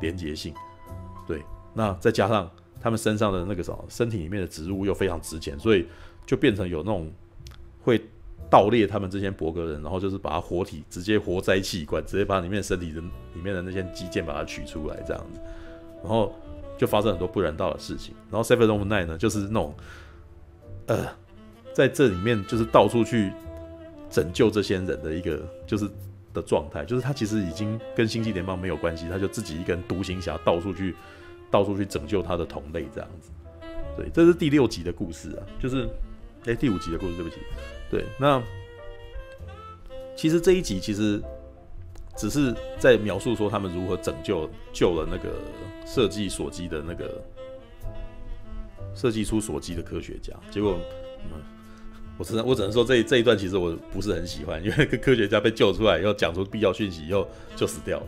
连结性。对，那再加上他们身上的那个什么，身体里面的植物又非常值钱，所以就变成有那种会盗猎他们这些伯格人，然后就是把他活体直接活摘器官，直接把里面身体的里面的那些肌腱把它取出来这样子，然后就发生很多不人道的事情。然后 Seven of Nine 呢，就是那种呃，在这里面就是到处去拯救这些人的一个就是。的状态就是他其实已经跟星际联邦没有关系，他就自己一个人独行侠到处去，到处去拯救他的同类这样子。对，这是第六集的故事啊，就是哎、第五集的故事，对不起。对，那其实这一集其实只是在描述说他们如何拯救救了那个设计锁机的那个设计出锁机的科学家，结果嗯。我只能我只能说这这一段其实我不是很喜欢，因为 <laughs> 科学家被救出来以后讲出必要讯息以后就死掉了。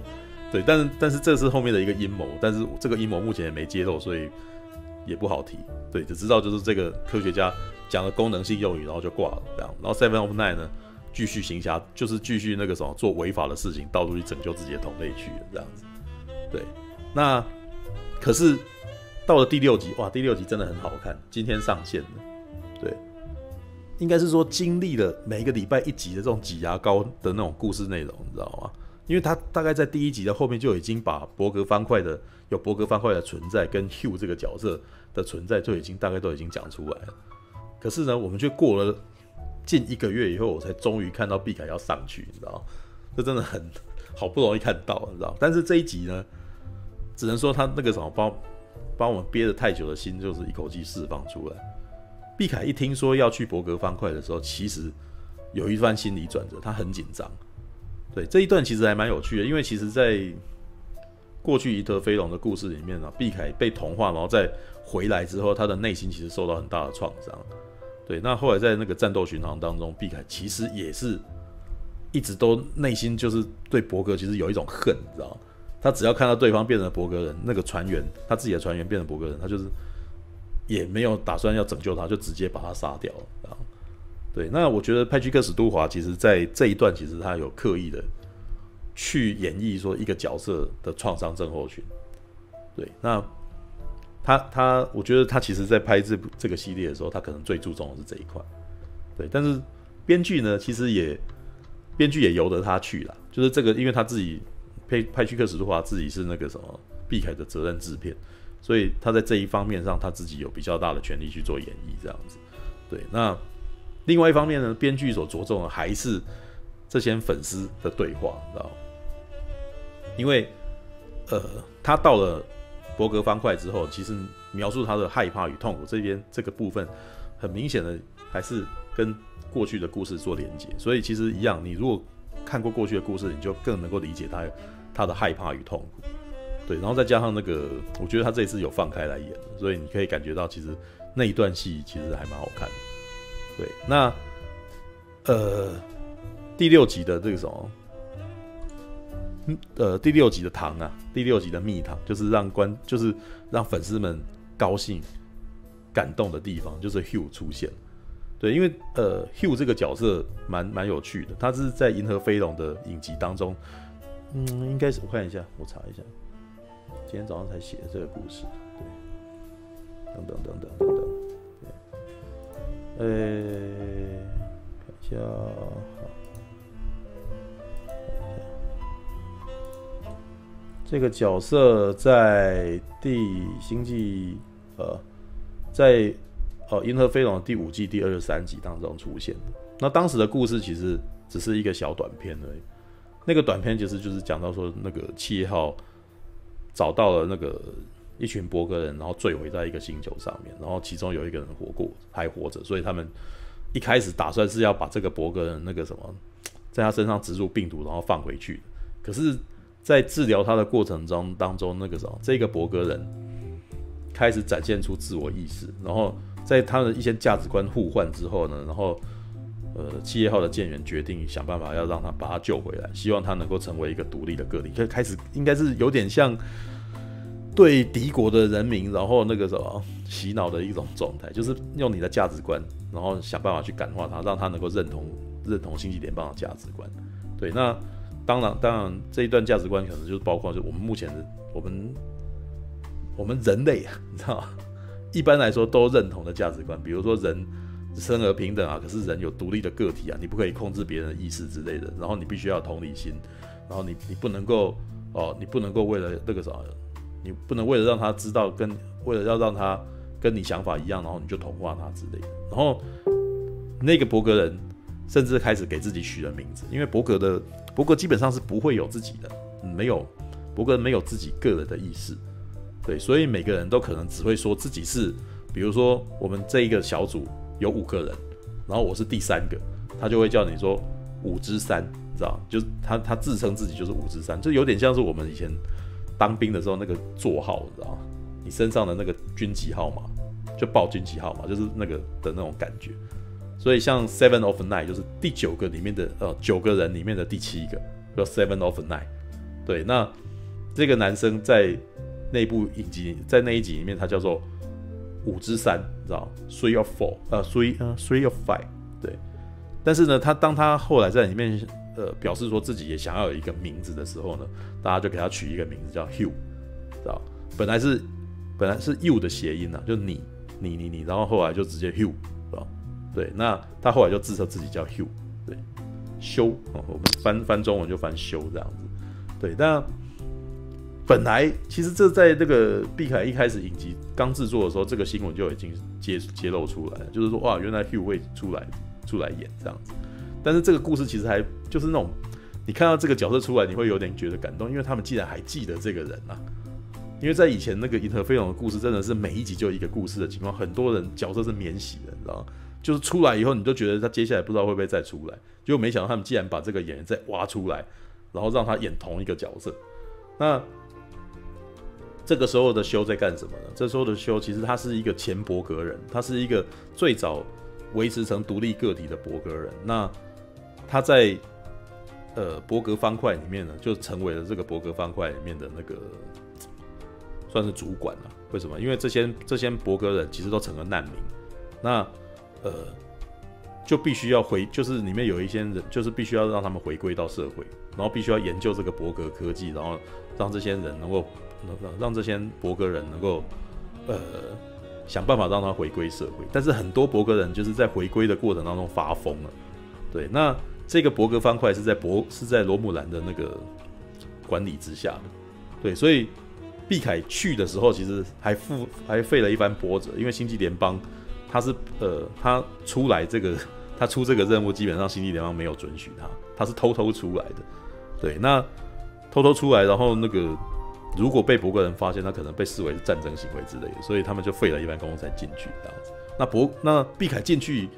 对，但是但是这是后面的一个阴谋，但是这个阴谋目前也没揭露，所以也不好提。对，只知道就是这个科学家讲了功能性用语，然后就挂了这样。然后 Seven of Nine 呢，继续行侠，就是继续那个什么做违法的事情，到处去拯救自己的同类去这样子。对，那可是到了第六集，哇，第六集真的很好看，今天上线了。应该是说经历了每一个礼拜一集的这种挤牙膏的那种故事内容，你知道吗？因为他大概在第一集的后面就已经把伯格方块的有伯格方块的存在跟 Hugh 这个角色的存在就已经大概都已经讲出来了。可是呢，我们却过了近一个月以后，我才终于看到毕凯要上去，你知道吗？这真的很好不容易看到，你知道？但是这一集呢，只能说他那个什么，帮帮我们憋得太久的心，就是一口气释放出来。毕凯一听说要去伯格方块的时候，其实有一番心理转折，他很紧张。对，这一段其实还蛮有趣的，因为其实在过去伊德飞龙的故事里面呢，毕凯被同化，然后再回来之后，他的内心其实受到很大的创伤。对，那后来在那个战斗巡航当中，毕凯其实也是一直都内心就是对伯格其实有一种恨，你知道吗？他只要看到对方变成柏格人，那个船员他自己的船员变成柏格人，他就是也没有打算要拯救他，就直接把他杀掉了啊。对，那我觉得派屈克史都华其实在这一段其实他有刻意的去演绎说一个角色的创伤症候群。对，那他他我觉得他其实在拍这部这个系列的时候，他可能最注重的是这一块。对，但是编剧呢，其实也编剧也由得他去了，就是这个，因为他自己。派派屈克史都华自己是那个什么毕凯的责任制片，所以他在这一方面上他自己有比较大的权利去做演绎，这样子。对，那另外一方面呢，编剧所着重的还是这些粉丝的对话，你知道吗？因为呃，他到了柏格方块之后，其实描述他的害怕与痛苦这边这个部分，很明显的还是跟过去的故事做连接，所以其实一样，你如果看过过去的故事，你就更能够理解他。他的害怕与痛苦，对，然后再加上那个，我觉得他这一次有放开来演，所以你可以感觉到，其实那一段戏其实还蛮好看的。对，那呃，第六集的这个什么，呃，第六集的糖啊，第六集的蜜糖，就是让观，就是让粉丝们高兴、感动的地方，就是 Hugh 出现。对，因为呃，Hugh 这个角色蛮蛮有趣的，他是在《银河飞龙》的影集当中。嗯，应该是我看一下，我查一下，今天早上才写的这个故事，对，等等等等等等，对，呃，看一下，好，这个角色在第星际呃，在哦《银河飞龙》第五季第二十三集当中出现的。那当时的故事其实只是一个小短片而已。那个短片其实就是讲到说，那个七号找到了那个一群柏格人，然后坠毁在一个星球上面，然后其中有一个人活过，还活着，所以他们一开始打算是要把这个柏格人那个什么，<tsk> 在他身上植入病毒，然后放回去。可是，在治疗他的过程中当中，那个什么，这个柏格人开始展现出自我意识，然后在他的一些价值观互换之后呢，然后。呃，企业号的舰员决定想办法要让他把他救回来，希望他能够成为一个独立的个体。就开始应该是有点像对敌国的人民，然后那个什么洗脑的一种状态，就是用你的价值观，然后想办法去感化他，让他能够认同认同星际联邦的价值观。对，那当然当然这一段价值观可能就是包括就我们目前的我们我们人类，你知道吗？一般来说都认同的价值观，比如说人。生而平等啊，可是人有独立的个体啊，你不可以控制别人的意识之类的。然后你必须要同理心，然后你你不能够哦，你不能够为了那个啥，你不能为了让他知道跟为了要让他跟你想法一样，然后你就同化他之类的。然后那个伯格人甚至开始给自己取了名字，因为伯格的伯格基本上是不会有自己的，没有伯格没有自己个人的意识，对，所以每个人都可能只会说自己是，比如说我们这一个小组。有五个人，然后我是第三个，他就会叫你说五之三，你知道？就是他他自称自己就是五之三，就有点像是我们以前当兵的时候那个座号，你知道？你身上的那个军籍号码就报军籍号码，就是那个的那种感觉。所以像 Seven of Nine 就是第九个里面的呃九个人里面的第七个，叫 Seven of Nine。对，那这个男生在那部影集在那一集里面，他叫做。五之三，知道？Three of four，呃，three，呃，three of five，对。但是呢，他当他后来在里面，呃，表示说自己也想要有一个名字的时候呢，大家就给他取一个名字叫 Hugh，知道？本来是本来是 you 的谐音呐、啊，就你，你，你，你，然后后来就直接 Hugh，知道？对，那他后来就自称自己叫 Hugh，对，修，我们翻翻中文就翻修这样子，对，但。本来其实这在那个碧凯一开始影集刚制作的时候，这个新闻就已经揭揭露出来了，就是说哇，原来 Hugh 会出来出来演这样子。但是这个故事其实还就是那种，你看到这个角色出来，你会有点觉得感动，因为他们竟然还记得这个人啊。因为在以前那个银河飞龙的故事，真的是每一集就一个故事的情况，很多人角色是免洗的，你知道吗？就是出来以后，你就觉得他接下来不知道会不会再出来，结果没想到他们竟然把这个演员再挖出来，然后让他演同一个角色，那。这个时候的修在干什么呢？这时候的修其实他是一个前伯格人，他是一个最早维持成独立个体的伯格人。那他在呃伯格方块里面呢，就成为了这个伯格方块里面的那个算是主管了。为什么？因为这些这些伯格人其实都成了难民，那呃就必须要回，就是里面有一些人，就是必须要让他们回归到社会，然后必须要研究这个伯格科技，然后让这些人能够让这些伯格人能够呃想办法让他回归社会。但是很多伯格人就是在回归的过程当中发疯了。对，那这个伯格方块是在伯是在罗姆兰的那个管理之下的，对，所以。毕凯去的时候，其实还付还费了一番波折，因为星际联邦他是呃，他出来这个他出这个任务，基本上星际联邦没有准许他，他是偷偷出来的。对，那偷偷出来，然后那个如果被伯格人发现，他可能被视为是战争行为之类的，所以他们就废了一番功夫才进去这样子。那伯那毕凯进去，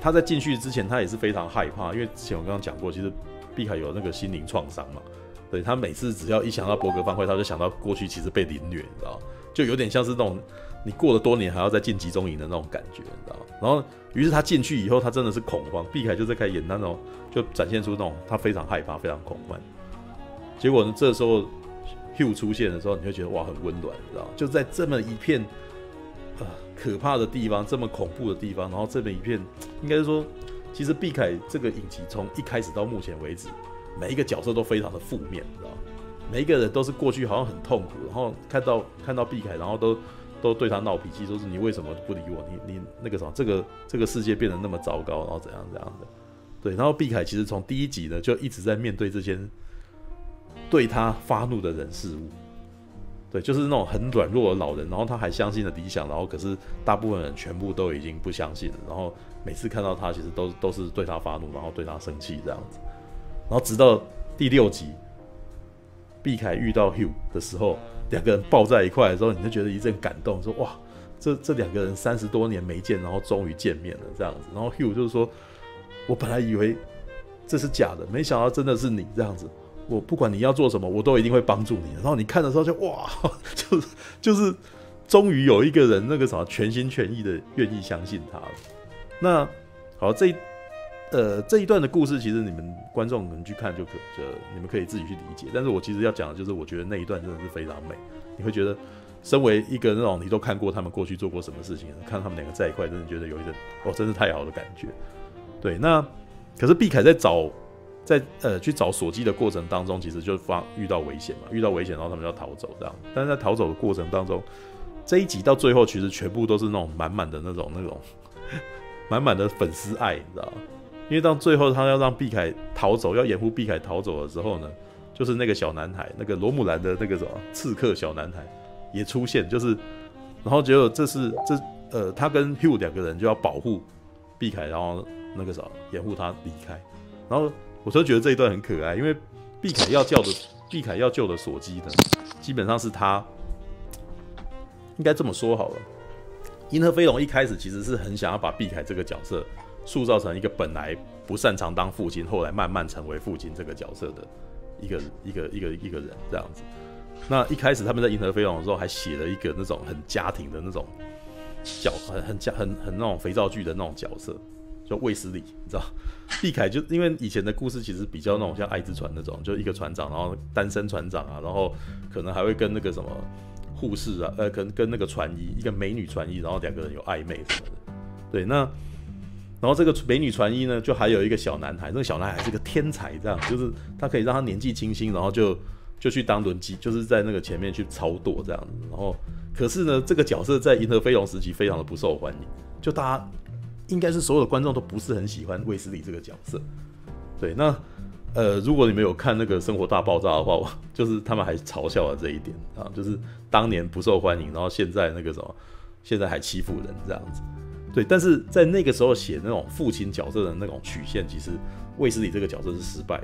他在进去之前，他也是非常害怕，因为之前我刚刚讲过，其实毕凯有那个心灵创伤嘛。对，他每次只要一想到伯格方块，他就想到过去其实被凌虐，你知道，就有点像是那种你过了多年还要再进集中营的那种感觉，你知道。然后，于是他进去以后，他真的是恐慌。毕凯就在开始演那种，就展现出那种他非常害怕、非常恐慌。结果呢，这时候 Hugh 出现的时候，你会觉得哇，很温暖，你知道，就在这么一片呃可怕的地方，这么恐怖的地方，然后这么一片，应该是说，其实毕凯这个影集从一开始到目前为止。每一个角色都非常的负面，你知道？每一个人都是过去好像很痛苦，然后看到看到毕凯，然后都都对他闹脾气，说是你为什么不理我？你你那个什么，这个这个世界变得那么糟糕，然后怎样怎样的？对，然后毕凯其实从第一集呢就一直在面对这些对他发怒的人事物，对，就是那种很软弱的老人，然后他还相信了理想，然后可是大部分人全部都已经不相信了，然后每次看到他，其实都都是对他发怒，然后对他生气这样子。然后直到第六集，碧凯遇到 Hugh 的时候，两个人抱在一块的时候，你就觉得一阵感动，说哇，这这两个人三十多年没见，然后终于见面了这样子。然后 Hugh 就是说，我本来以为这是假的，没想到真的是你这样子。我不管你要做什么，我都一定会帮助你。然后你看的时候就哇，<laughs> 就就是终于有一个人那个什么全心全意的愿意相信他了。那好，这。呃，这一段的故事其实你们观众可能去看就可，就你们可以自己去理解。但是我其实要讲的就是，我觉得那一段真的是非常美。你会觉得，身为一个那种你都看过他们过去做过什么事情，看他们两个在一块，真的觉得有一种哦，真是太好的感觉。对，那可是毕凯在找，在呃去找索基的过程当中，其实就发遇到危险嘛，遇到危险，然后他们就要逃走这样。但是在逃走的过程当中，这一集到最后其实全部都是那种满满的那种那种满满的粉丝爱，你知道吗？因为到最后，他要让碧凯逃走，要掩护碧凯逃走的时候呢，就是那个小男孩，那个罗姆兰的那个什么刺客小男孩也出现，就是，然后结果这是这呃，他跟 Hugh 两个人就要保护碧凯，然后那个什么掩护他离开，然后我都觉得这一段很可爱，因为毕凯要叫的毕凯要救的索基呢，基本上是他，应该这么说好了，银河飞龙一开始其实是很想要把毕凯这个角色。塑造成一个本来不擅长当父亲，后来慢慢成为父亲这个角色的一个一个一个一个人这样子。那一开始他们在银河飞龙的时候，还写了一个那种很家庭的那种角，很很家很很那种肥皂剧的那种角色，叫卫斯理，你知道？<laughs> 毕凯就因为以前的故事其实比较那种像爱之船那种，就一个船长，然后单身船长啊，然后可能还会跟那个什么护士啊，呃，跟跟那个船医，一个美女船医，然后两个人有暧昧什么的。对，那。然后这个美女船医呢，就还有一个小男孩，那个小男孩是个天才，这样就是他可以让他年纪轻轻，然后就就去当轮机，就是在那个前面去操舵这样子。然后可是呢，这个角色在银河飞龙时期非常的不受欢迎，就大家应该是所有的观众都不是很喜欢卫斯理这个角色。对，那呃，如果你们有看那个《生活大爆炸》的话，就是他们还嘲笑了这一点啊，就是当年不受欢迎，然后现在那个什么，现在还欺负人这样子。对，但是在那个时候写那种父亲角色的那种曲线，其实卫斯理这个角色是失败。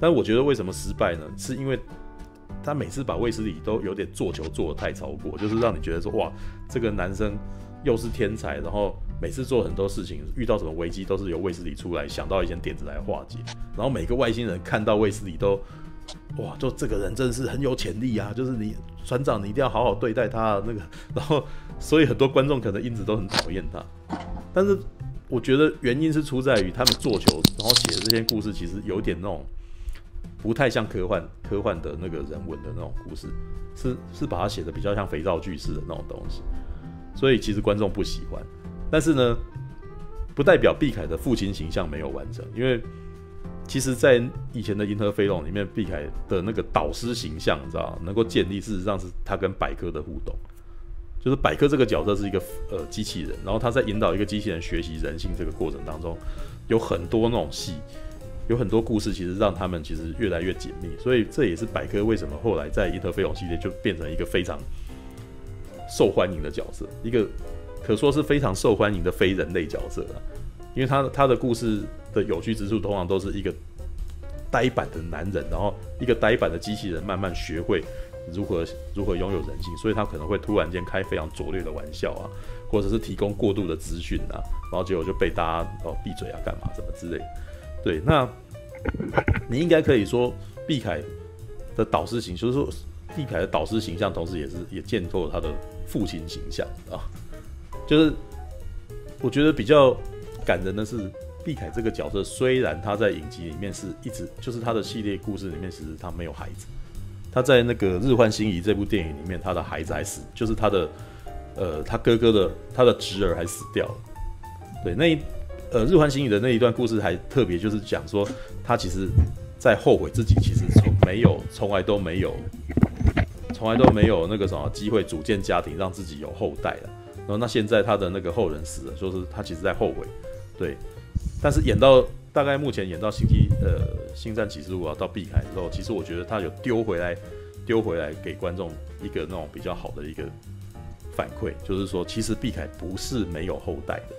但我觉得为什么失败呢？是因为他每次把卫斯理都有点做球做得太超过，就是让你觉得说哇，这个男生又是天才，然后每次做很多事情，遇到什么危机都是由卫斯理出来想到一些点子来化解，然后每个外星人看到卫斯理都哇，就这个人真是很有潜力啊，就是你船长你一定要好好对待他那个，<laughs> 然后所以很多观众可能因此都很讨厌他。但是我觉得原因是出在于他们做球，然后写的这些故事其实有点那种不太像科幻科幻的那个人文的那种故事，是是把它写的比较像肥皂剧式的那种东西，所以其实观众不喜欢。但是呢，不代表毕凯的父亲形象没有完成，因为其实，在以前的《银河飞龙》里面，毕凯的那个导师形象，你知道能够建立，事实上是他跟百科的互动，就是百科这个角色是一个呃机器人，然后他在引导一个机器人学习人性这个过程当中，有很多那种戏。有很多故事，其实让他们其实越来越紧密，所以这也是百科为什么后来在《银河飞龙》系列就变成一个非常受欢迎的角色，一个可说是非常受欢迎的非人类角色啊。因为他他的故事的有趣之处，通常都是一个呆板的男人，然后一个呆板的机器人慢慢学会如何如何拥有人性，所以他可能会突然间开非常拙劣的玩笑啊，或者是提供过度的资讯啊，然后结果就被大家哦闭嘴啊，干嘛什么之类。对，那你应该可以说，毕凯的导师形，就是说，毕凯的导师形象，同时也是也建构了他的父亲形象啊。就是我觉得比较感人的是，毕凯这个角色，虽然他在影集里面是一直，就是他的系列故事里面，其实他没有孩子。他在那个《日换星移》这部电影里面，他的孩子还死，就是他的呃，他哥哥的他的侄儿还死掉了。对，那一。呃，日换星移的那一段故事还特别，就是讲说他其实，在后悔自己其实从没有，从来都没有，从来都没有那个什么机会组建家庭，让自己有后代了。然后那现在他的那个后人死了，说是他其实在后悔，对。但是演到大概目前演到星际呃星战启示录啊到毕凯之后，其实我觉得他有丢回来，丢回来给观众一个那种比较好的一个反馈，就是说其实毕凯不是没有后代的。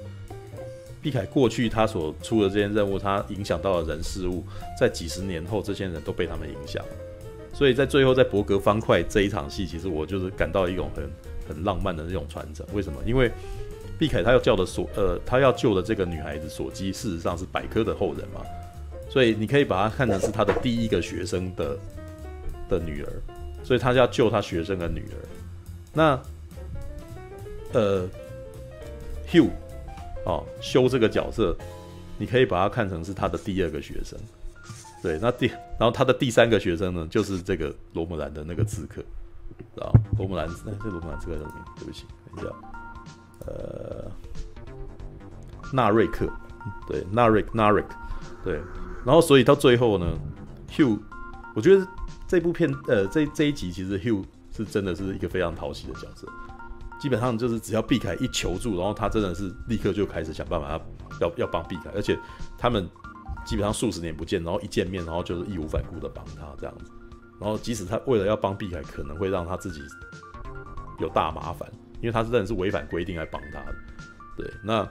毕凯过去他所出的这些任务，他影响到了人事物，在几十年后，这些人都被他们影响。所以在最后，在伯格方块这一场戏，其实我就是感到一种很很浪漫的那种传承。为什么？因为毕凯他要叫的索呃，他要救的这个女孩子索基，事实上是百科的后人嘛。所以你可以把她看成是他的第一个学生的的女儿，所以他就要救他学生的女儿。那呃，Hugh。哦，修这个角色，你可以把它看成是他的第二个学生，对，那第然后他的第三个学生呢，就是这个罗姆兰的那个刺客，啊，罗姆兰，那这罗姆兰刺客叫什么名？对不起，等一下，呃，纳瑞克，对，纳瑞纳瑞克，对，然后所以到最后呢，Hugh，我觉得这部片，呃，这这一集其实 Hugh 是真的是一个非常讨喜的角色。基本上就是只要毕凯一求助，然后他真的是立刻就开始想办法要要要帮毕凯，而且他们基本上数十年不见，然后一见面，然后就是义无反顾的帮他这样子。然后即使他为了要帮碧海，可能会让他自己有大麻烦，因为他是真的是违反规定来帮他的。对，那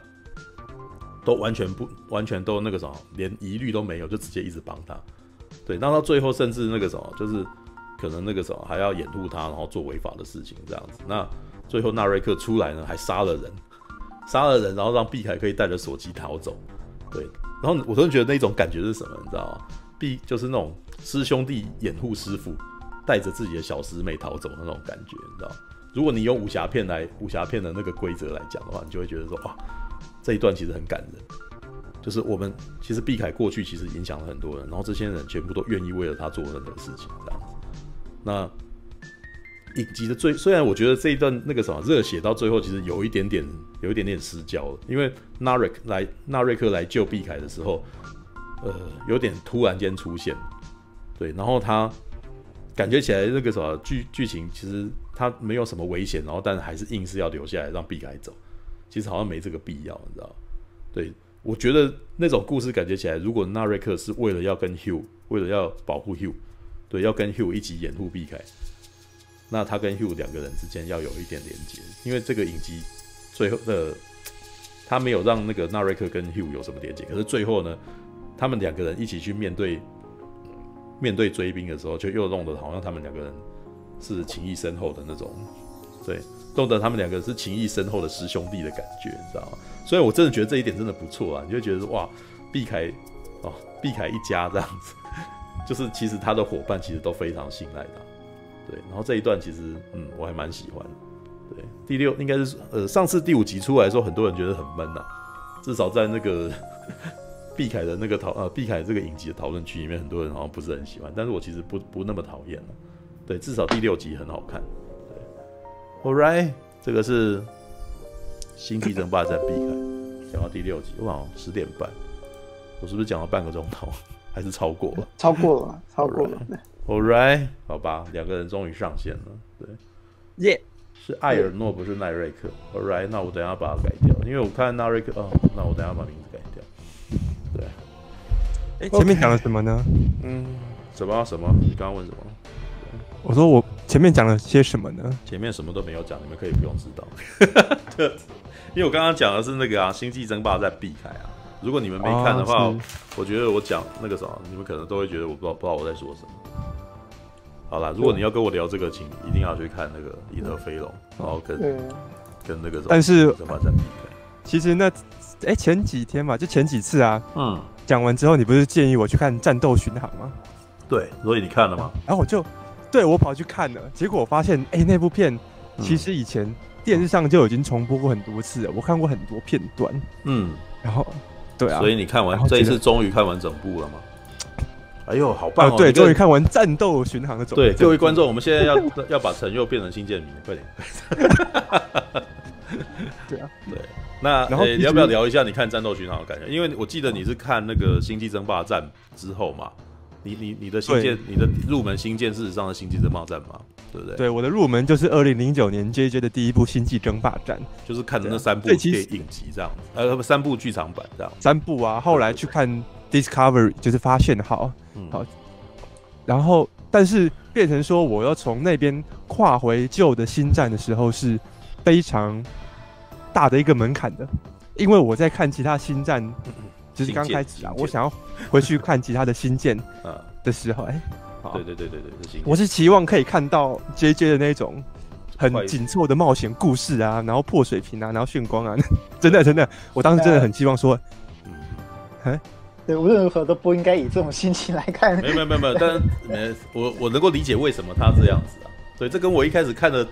都完全不完全都那个什么，连疑虑都没有，就直接一直帮他。对，那到最后甚至那个什么，就是可能那个什么还要掩护他，然后做违法的事情这样子。那最后纳瑞克出来呢，还杀了人，杀了人，然后让碧海可以带着手机逃走。对，然后我突然觉得那种感觉是什么，你知道吗？碧就是那种师兄弟掩护师傅，带着自己的小师妹逃走的那种感觉，你知道？如果你用武侠片来武侠片的那个规则来讲的话，你就会觉得说，哇，这一段其实很感人。就是我们其实毕凯过去其实影响了很多人，然后这些人全部都愿意为了他做任何事情，这样。那。影集的最，虽然我觉得这一段那个什么热血到最后其实有一点点有一点点失焦了，因为纳瑞克来纳瑞克来救毕凯的时候，呃，有点突然间出现，对，然后他感觉起来那个什么剧剧情其实他没有什么危险，然后但还是硬是要留下来让毕凯走，其实好像没这个必要，你知道？对，我觉得那种故事感觉起来，如果纳瑞克是为了要跟 Hugh，为了要保护 Hugh，对，要跟 Hugh 一起掩护毕凯。那他跟 Hugh 两个人之间要有一点连接，因为这个影集最后的他没有让那个纳瑞克跟 Hugh 有什么连接，可是最后呢，他们两个人一起去面对面对追兵的时候，就又弄得好像他们两个人是情谊深厚的那种，对，弄得他们两个是情谊深厚的师兄弟的感觉，你知道吗？所以我真的觉得这一点真的不错啊，你就觉得说哇，毕凯哦，毕凯一家这样子，就是其实他的伙伴其实都非常信赖他。对，然后这一段其实，嗯，我还蛮喜欢。对，第六应该是，呃，上次第五集出来的时候，很多人觉得很闷呐、啊，至少在那个毕凯的那个讨呃毕凯这个影集的讨论区里面，很多人好像不是很喜欢，但是我其实不不那么讨厌了。对，至少第六集很好看。对，All right，这个是《星际争霸战》毕凯讲到第六集，哇，十点半，我是不是讲了半个钟头？<laughs> 还是超过了？超过了，<laughs> 超过了。All right，好吧，两个人终于上线了。对，耶、yeah，是艾尔诺，不是奈瑞克。All right，那我等一下把它改掉，因为我看奈瑞克，哦，那我等一下把名字改掉。对，哎、欸，前面讲了什么呢？嗯，什么什么？你刚刚问什么？我说我前面讲了些什么呢？前面什么都没有讲，你们可以不用知道。对，<laughs> 因为我刚刚讲的是那个啊，星际争霸在避开啊。如果你们没看的话，哦、我觉得我讲那个什么，你们可能都会觉得我不知道不知道我在说什么。好啦，如果你要跟我聊这个，请一定要去看那个《银河飞龙》，然后跟跟那个什么。但是争霸战避开。其实那哎、欸、前几天嘛，就前几次啊，嗯，讲完之后，你不是建议我去看《战斗巡航》吗？对，所以你看了吗？然后我就对我跑去看了，结果我发现，哎、欸，那部片其实以前电视上就已经重播过很多次了，我看过很多片段，嗯，然后。对啊，所以你看完这一次终于看完整部了吗？哎呦，好棒哦！对，终于看完《战斗巡航》的总。对，各位观众，我们现在要 <laughs> 要把陈佑变成新建民，快点！<laughs> 对啊，对。那然后你要不要聊一下你看《战斗巡航》的感觉？因为我记得你是看那个《星际争霸战》之后嘛，你你你的新建，你的入门新建事实上是《星际争霸战》嘛？对不对？对，我的入门就是二零零九年 JJ 的第一部《星际争霸战》，就是看的那三部电影集这样子，呃，三部剧场版这样。三部啊，后来去看 Discovery，就是发现好，好，然后但是变成说我要从那边跨回旧的星战的时候是非常大的一个门槛的，因为我在看其他星战，就是刚开始啊，我想要回去看其他的星舰 <laughs> 的时候，哎。对对对对对，我是期望可以看到 JJ 的那种很紧凑的冒险故事啊，然后破水瓶啊，然后炫光啊，<laughs> 真的真的，我当时真的很期望说，嗯，哎，对，无论如何都不应该以这种心情来看。没有没有没有，但是我我能够理解为什么他这样子啊，对，这跟我一开始看的，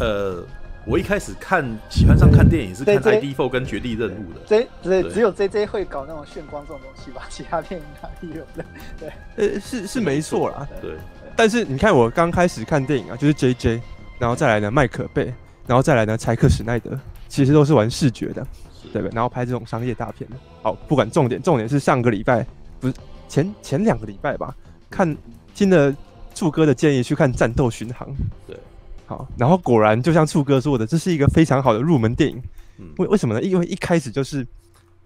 呃。我一开始看喜欢上看电影是看《ID4》跟《绝地任务》的，这只只有 JJ 会搞那种炫光这种东西吧？其他电影哪里有的？对，呃，是是没错啦。对，但是你看我刚开始看电影啊，就是 JJ，然后再来呢麦可贝，然后再来呢柴克史奈德，其实都是玩视觉的，对不对？然后拍这种商业大片的。好，不管重点，重点是上个礼拜不是前前两个礼拜吧？看听了柱哥的建议去看《战斗巡航》。对。好，然后果然就像醋哥说的，这是一个非常好的入门电影。为、嗯、为什么呢？因为一开始就是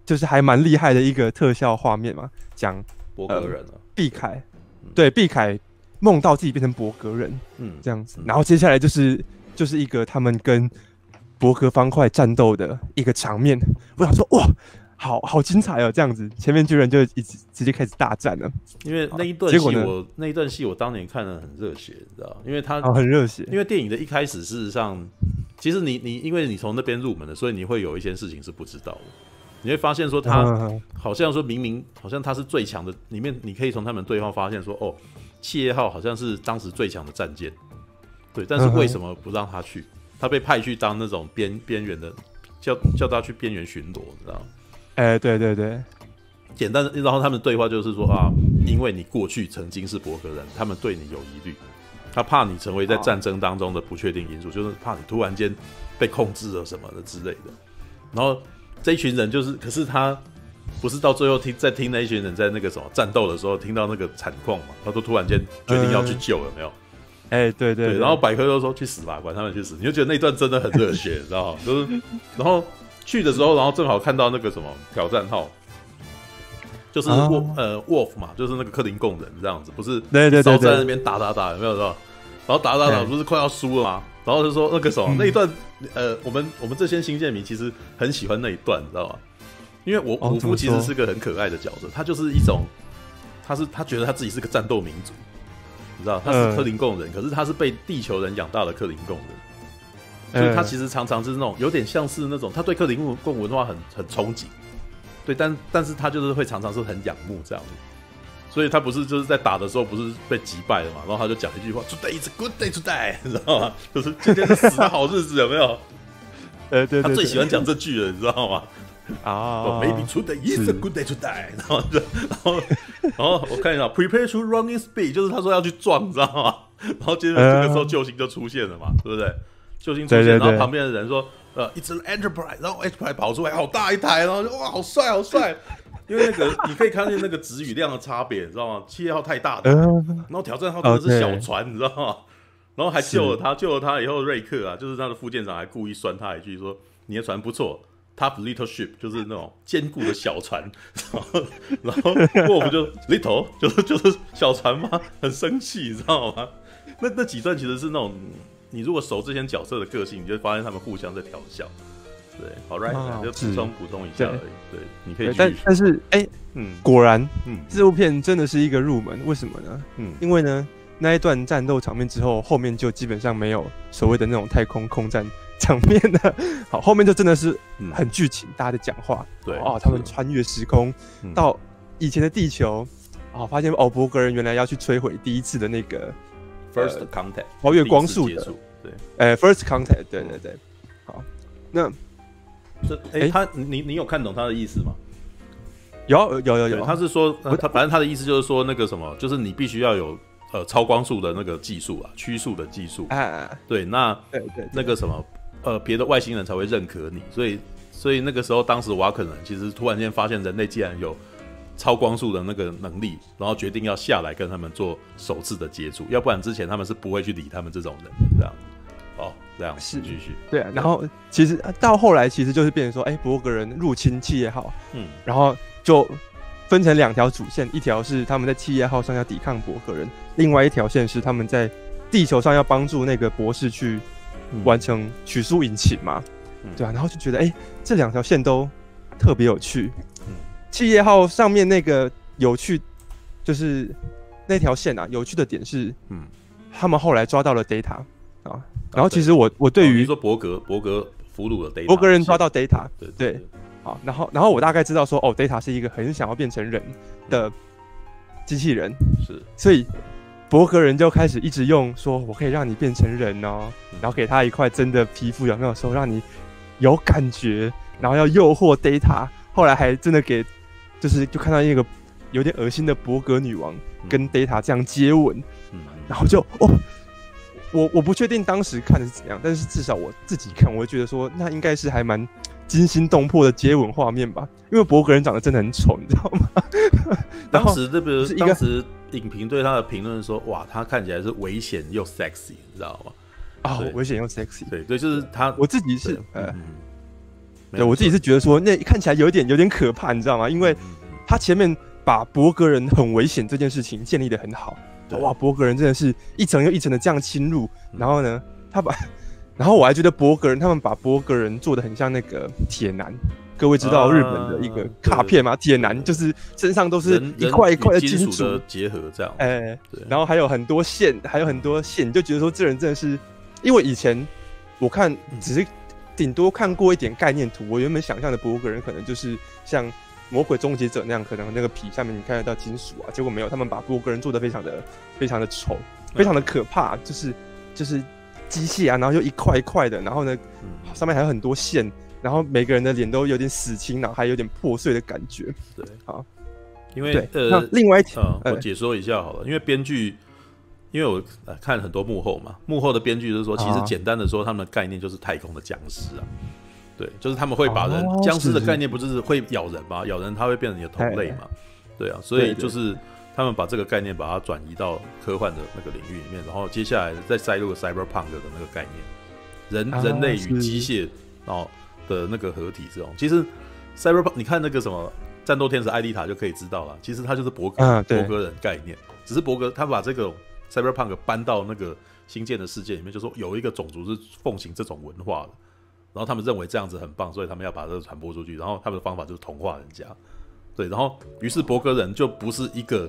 就是还蛮厉害的一个特效画面嘛，讲博格人了，毕、呃、凯、嗯，对，毕凯梦到自己变成博格人，嗯，这样子。然后接下来就是就是一个他们跟博格方块战斗的一个场面。我想说，哇！好好精彩哦，这样子，前面巨人就一直直接开始大战了。因为那一段戏，我那一段戏我当年看得很热血，你知道？因为他、哦、很热血。因为电影的一开始，事实上，其实你你因为你从那边入门的，所以你会有一些事情是不知道的。你会发现说他好像说明明好像他是最强的，里面你可以从他们对话发现说，哦，企业号好像是当时最强的战舰，对。但是为什么不让他去？他被派去当那种边边缘的，叫叫他去边缘巡逻，你知道？哎、欸，对对对，简单的，然后他们对话就是说啊，因为你过去曾经是博格人，他们对你有疑虑，他怕你成为在战争当中的不确定因素，就是怕你突然间被控制了什么的之类的。然后这一群人就是，可是他不是到最后听在听那一群人在那个什么战斗的时候听到那个惨况嘛，他都突然间决定要去救，有没有？哎、欸，对对，对，对，然后百科都说去死吧，管他们去死，你就觉得那段真的很热血，你知道吗？就是，然后。去的时候，然后正好看到那个什么挑战号，就是沃、啊、呃 Wolf 嘛，就是那个克林贡人这样子，不是？对对对，然后在那边打打打，有没有知道？然后打打打，不是快要输了吗？然后就说那个什么、嗯、那一段，呃，我们我们这些新建迷其实很喜欢那一段，你知道吗？因为我我、其实是个很可爱的角色，他就是一种，他是他觉得他自己是个战斗民族，你知道，他是克林贡人、嗯，可是他是被地球人养大的克林贡人。所以他其实常常是那种有点像是那种他对克林贡文化很很憧憬，对，但但是他就是会常常是很仰慕这样子，所以他不是就是在打的时候不是被击败了嘛，然后他就讲一句话：“Today is a good day to die”，<laughs> 你知道吗？就是今天是死的好日子，有没有？<laughs> 呃，对，他最喜欢讲这句了，你知道吗？啊，Maybe today is a good day to die，<laughs> 然后就然后然后我看一下，Prepare to running speed，就是他说要去撞，你知道吗？然后接着这个时候救星就出现了嘛，对不对？救星出现，然后旁边的人说，呃，It's an Enterprise，然后 Enterprise 跑出来，好大一台，然后就哇，好帅，好帅。<laughs> 因为那个你可以看见那个值与量的差别，你知道吗？企业号太大的，然后挑战号真的是小船，你知道吗？然后还救了他，救了他以后，瑞克啊，就是他的副舰长，还故意酸他一句说：“你的船不错，tough little ship，就是那种坚固的小船。<laughs> ”然后，然后沃夫就 <laughs> little 就是就是小船吗，很生气，你知道吗？那那几段其实是那种，你如果熟这些角色的个性，你就会发现他们互相在调笑。对，好，right，就补充补充一下而已。对，你可以。但但是，哎，嗯，果然，嗯，这部片真的是一个入门。为什么呢？嗯，因为呢，那一段战斗场面之后，后面就基本上没有所谓的那种太空空战场面了。<laughs> 好，后面就真的是很剧情，大家在讲话。对，哦，他们穿越时空到以前的地球，哦，发现哦，伯格人原来要去摧毁第一次的那个 first contact，超越光速的。对，呃，first contact，对对对。好，那。这哎、欸，他你你有看懂他的意思吗？有有有有，他是说、呃、他反正他的意思就是说那个什么，就是你必须要有呃超光速的那个技术啊，曲速的技术。哎，对，那对对，对那个什么呃别的外星人才会认可你，所以所以那个时候当时瓦肯人其实突然间发现人类竟然有超光速的那个能力，然后决定要下来跟他们做首次的接触，要不然之前他们是不会去理他们这种人的这样。哦，这样是继续对啊，然后其实到后来其实就是变成说，哎，博格人入侵企业号，嗯，然后就分成两条主线，一条是他们在企业号上要抵抗博格人，另外一条线是他们在地球上要帮助那个博士去完成曲速引擎嘛，嗯、对啊，然后就觉得哎，这两条线都特别有趣。嗯，企业号上面那个有趣就是那条线啊，有趣的点是，嗯，他们后来抓到了 data 啊。然后其实我我对于说伯格伯格俘虏了 data，伯格人抓到 data，对对，好，然后然后我大概知道说哦，data 是一个很想要变成人的机器人，是，所以伯格人就开始一直用说我可以让你变成人哦，然后给他一块真的皮肤，有没有说让你有感觉，然后要诱惑 data，后来还真的给就是就看到一个有点恶心的伯格女王跟 data 这样接吻，然后就哦。我我不确定当时看的是怎样，但是至少我自己看，我会觉得说那应该是还蛮惊心动魄的接吻画面吧。因为伯格人长得真的很丑，你知道吗？<laughs> 当时这个当时影评对他的评论说，哇，他看起来是危险又 sexy，你知道吗？啊，危险又 sexy，对对，就是他。我自己是呃，对我自己是觉得说那看起来有点有点可怕，你知道吗？因为他前面把博格人很危险这件事情建立的很好。哇，博格人真的是一层又一层的这样侵入，然后呢，他把，然后我还觉得博格人他们把博格人做的很像那个铁男，各位知道日本的一个卡片吗？铁男就是身上都是一块一块的金属的结合这样，哎，然后还有很多线，还有很多线，你就觉得说这人真的是，因为以前我看只是顶多看过一点概念图，我原本想象的博格人可能就是像。魔鬼终结者那样，可能那个皮下面你看得到金属啊，结果没有，他们把博格人做的非常的非常的丑，非常的可怕，就是就是机械啊，然后又一块一块的，然后呢，上面还有很多线，然后每个人的脸都有点死青，然后还有点破碎的感觉。对，好，因为呃，那另外一条，我解说一下好了，因为编剧，因为我呃看很多幕后嘛，幕后的编剧就是说，其实简单的说，他们的概念就是太空的僵尸啊。对，就是他们会把人僵尸的概念不就是会咬人吗？咬人它会变成你的同类嘛？对啊，所以就是他们把这个概念把它转移到科幻的那个领域里面，然后接下来再塞入 cyberpunk 的那个概念，人人类与机械然后的那个合体这种。其实 cyberpunk 你看那个什么战斗天使艾丽塔就可以知道了，其实它就是博格博格人概念，只是博格他把这个 cyberpunk 搬到那个新建的世界里面，就说有一个种族是奉行这种文化的。然后他们认为这样子很棒，所以他们要把这个传播出去。然后他们的方法就是同化人家，对。然后于是博格人就不是一个，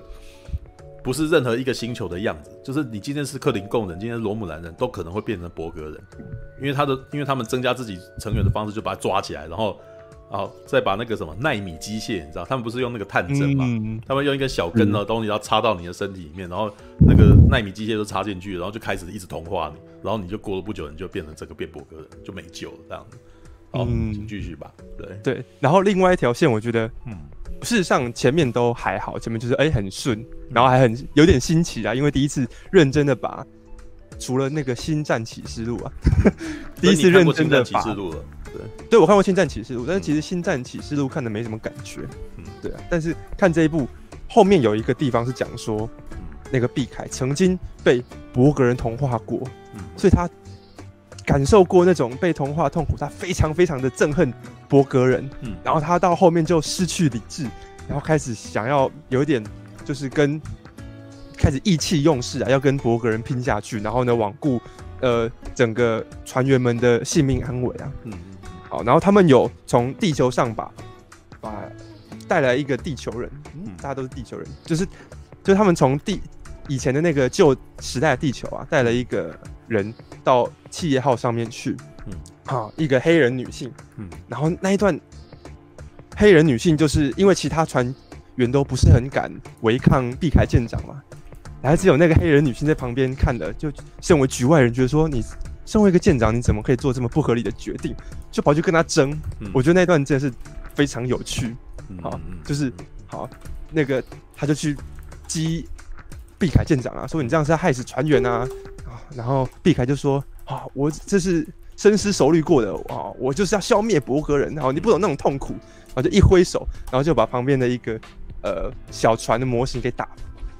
不是任何一个星球的样子。就是你今天是克林贡人，今天是罗姆兰人都可能会变成博格人，因为他的，因为他们增加自己成员的方式，就把他抓起来，然后。好，再把那个什么奈米机械，你知道，他们不是用那个探针嘛？他们用一根小根的东西，要插到你的身体里面，然后那个奈米机械都插进去，然后就开始一直同化你，然后你就过了不久，你就变成这个变博格人，就没救了这样子。嗯，请继续吧。对。对，然后另外一条线，我觉得，嗯，事实上前面都还好，前面就是哎、欸、很顺，然后还很有点新奇啊，因为第一次认真的把除了那个《星战启示录》啊，<laughs> 第一次认真的把，对，对我看过《星战启示录》，但是其实《星战启示录》看的没什么感觉，嗯，对啊，但是看这一部后面有一个地方是讲说，那个毕凯曾经被博格人同化过，所以他。感受过那种被同化痛苦，他非常非常的憎恨博格人，嗯，然后他到后面就失去理智，然后开始想要有一点就是跟开始意气用事啊，要跟博格人拼下去，然后呢，罔顾呃整个船员们的性命安危啊，嗯，好，然后他们有从地球上把把带来一个地球人，嗯，大家都是地球人，就是就是他们从地以前的那个旧时代的地球啊，带了一个人到。企业号上面去，嗯，好，一个黑人女性，嗯，然后那一段黑人女性就是因为其他船员都不是很敢违抗避开舰长嘛，然后只有那个黑人女性在旁边看的，就身为局外人觉得说，你身为一个舰长，你怎么可以做这么不合理的决定？就跑去跟他争，嗯，我觉得那段真的是非常有趣，好，就是好，那个他就去激毕凯舰长啊，说你这样是在害死船员啊，啊，然后毕凯就说。啊，我这是深思熟虑过的啊，我就是要消灭伯格人，然后你不懂那种痛苦，然后就一挥手，然后就把旁边的一个呃小船的模型给打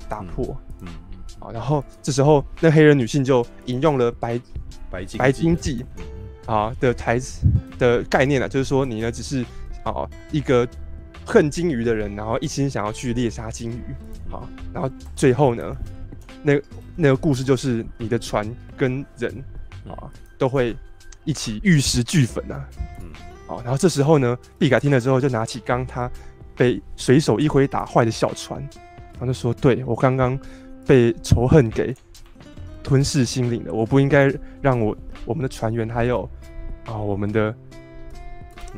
打破，嗯，啊，然后这时候那黑人女性就引用了白白白鲸记啊的台词的概念啊，就是说你呢只是啊一个恨金鱼的人，然后一心想要去猎杀金鱼，啊，然后最后呢，那那个故事就是你的船跟人。啊，都会一起玉石俱焚啊！嗯，好，然后这时候呢，毕凯听了之后，就拿起刚他被随手一挥打坏的小船，然后就说：“对，我刚刚被仇恨给吞噬心灵了，我不应该让我我们的船员还有啊我们的，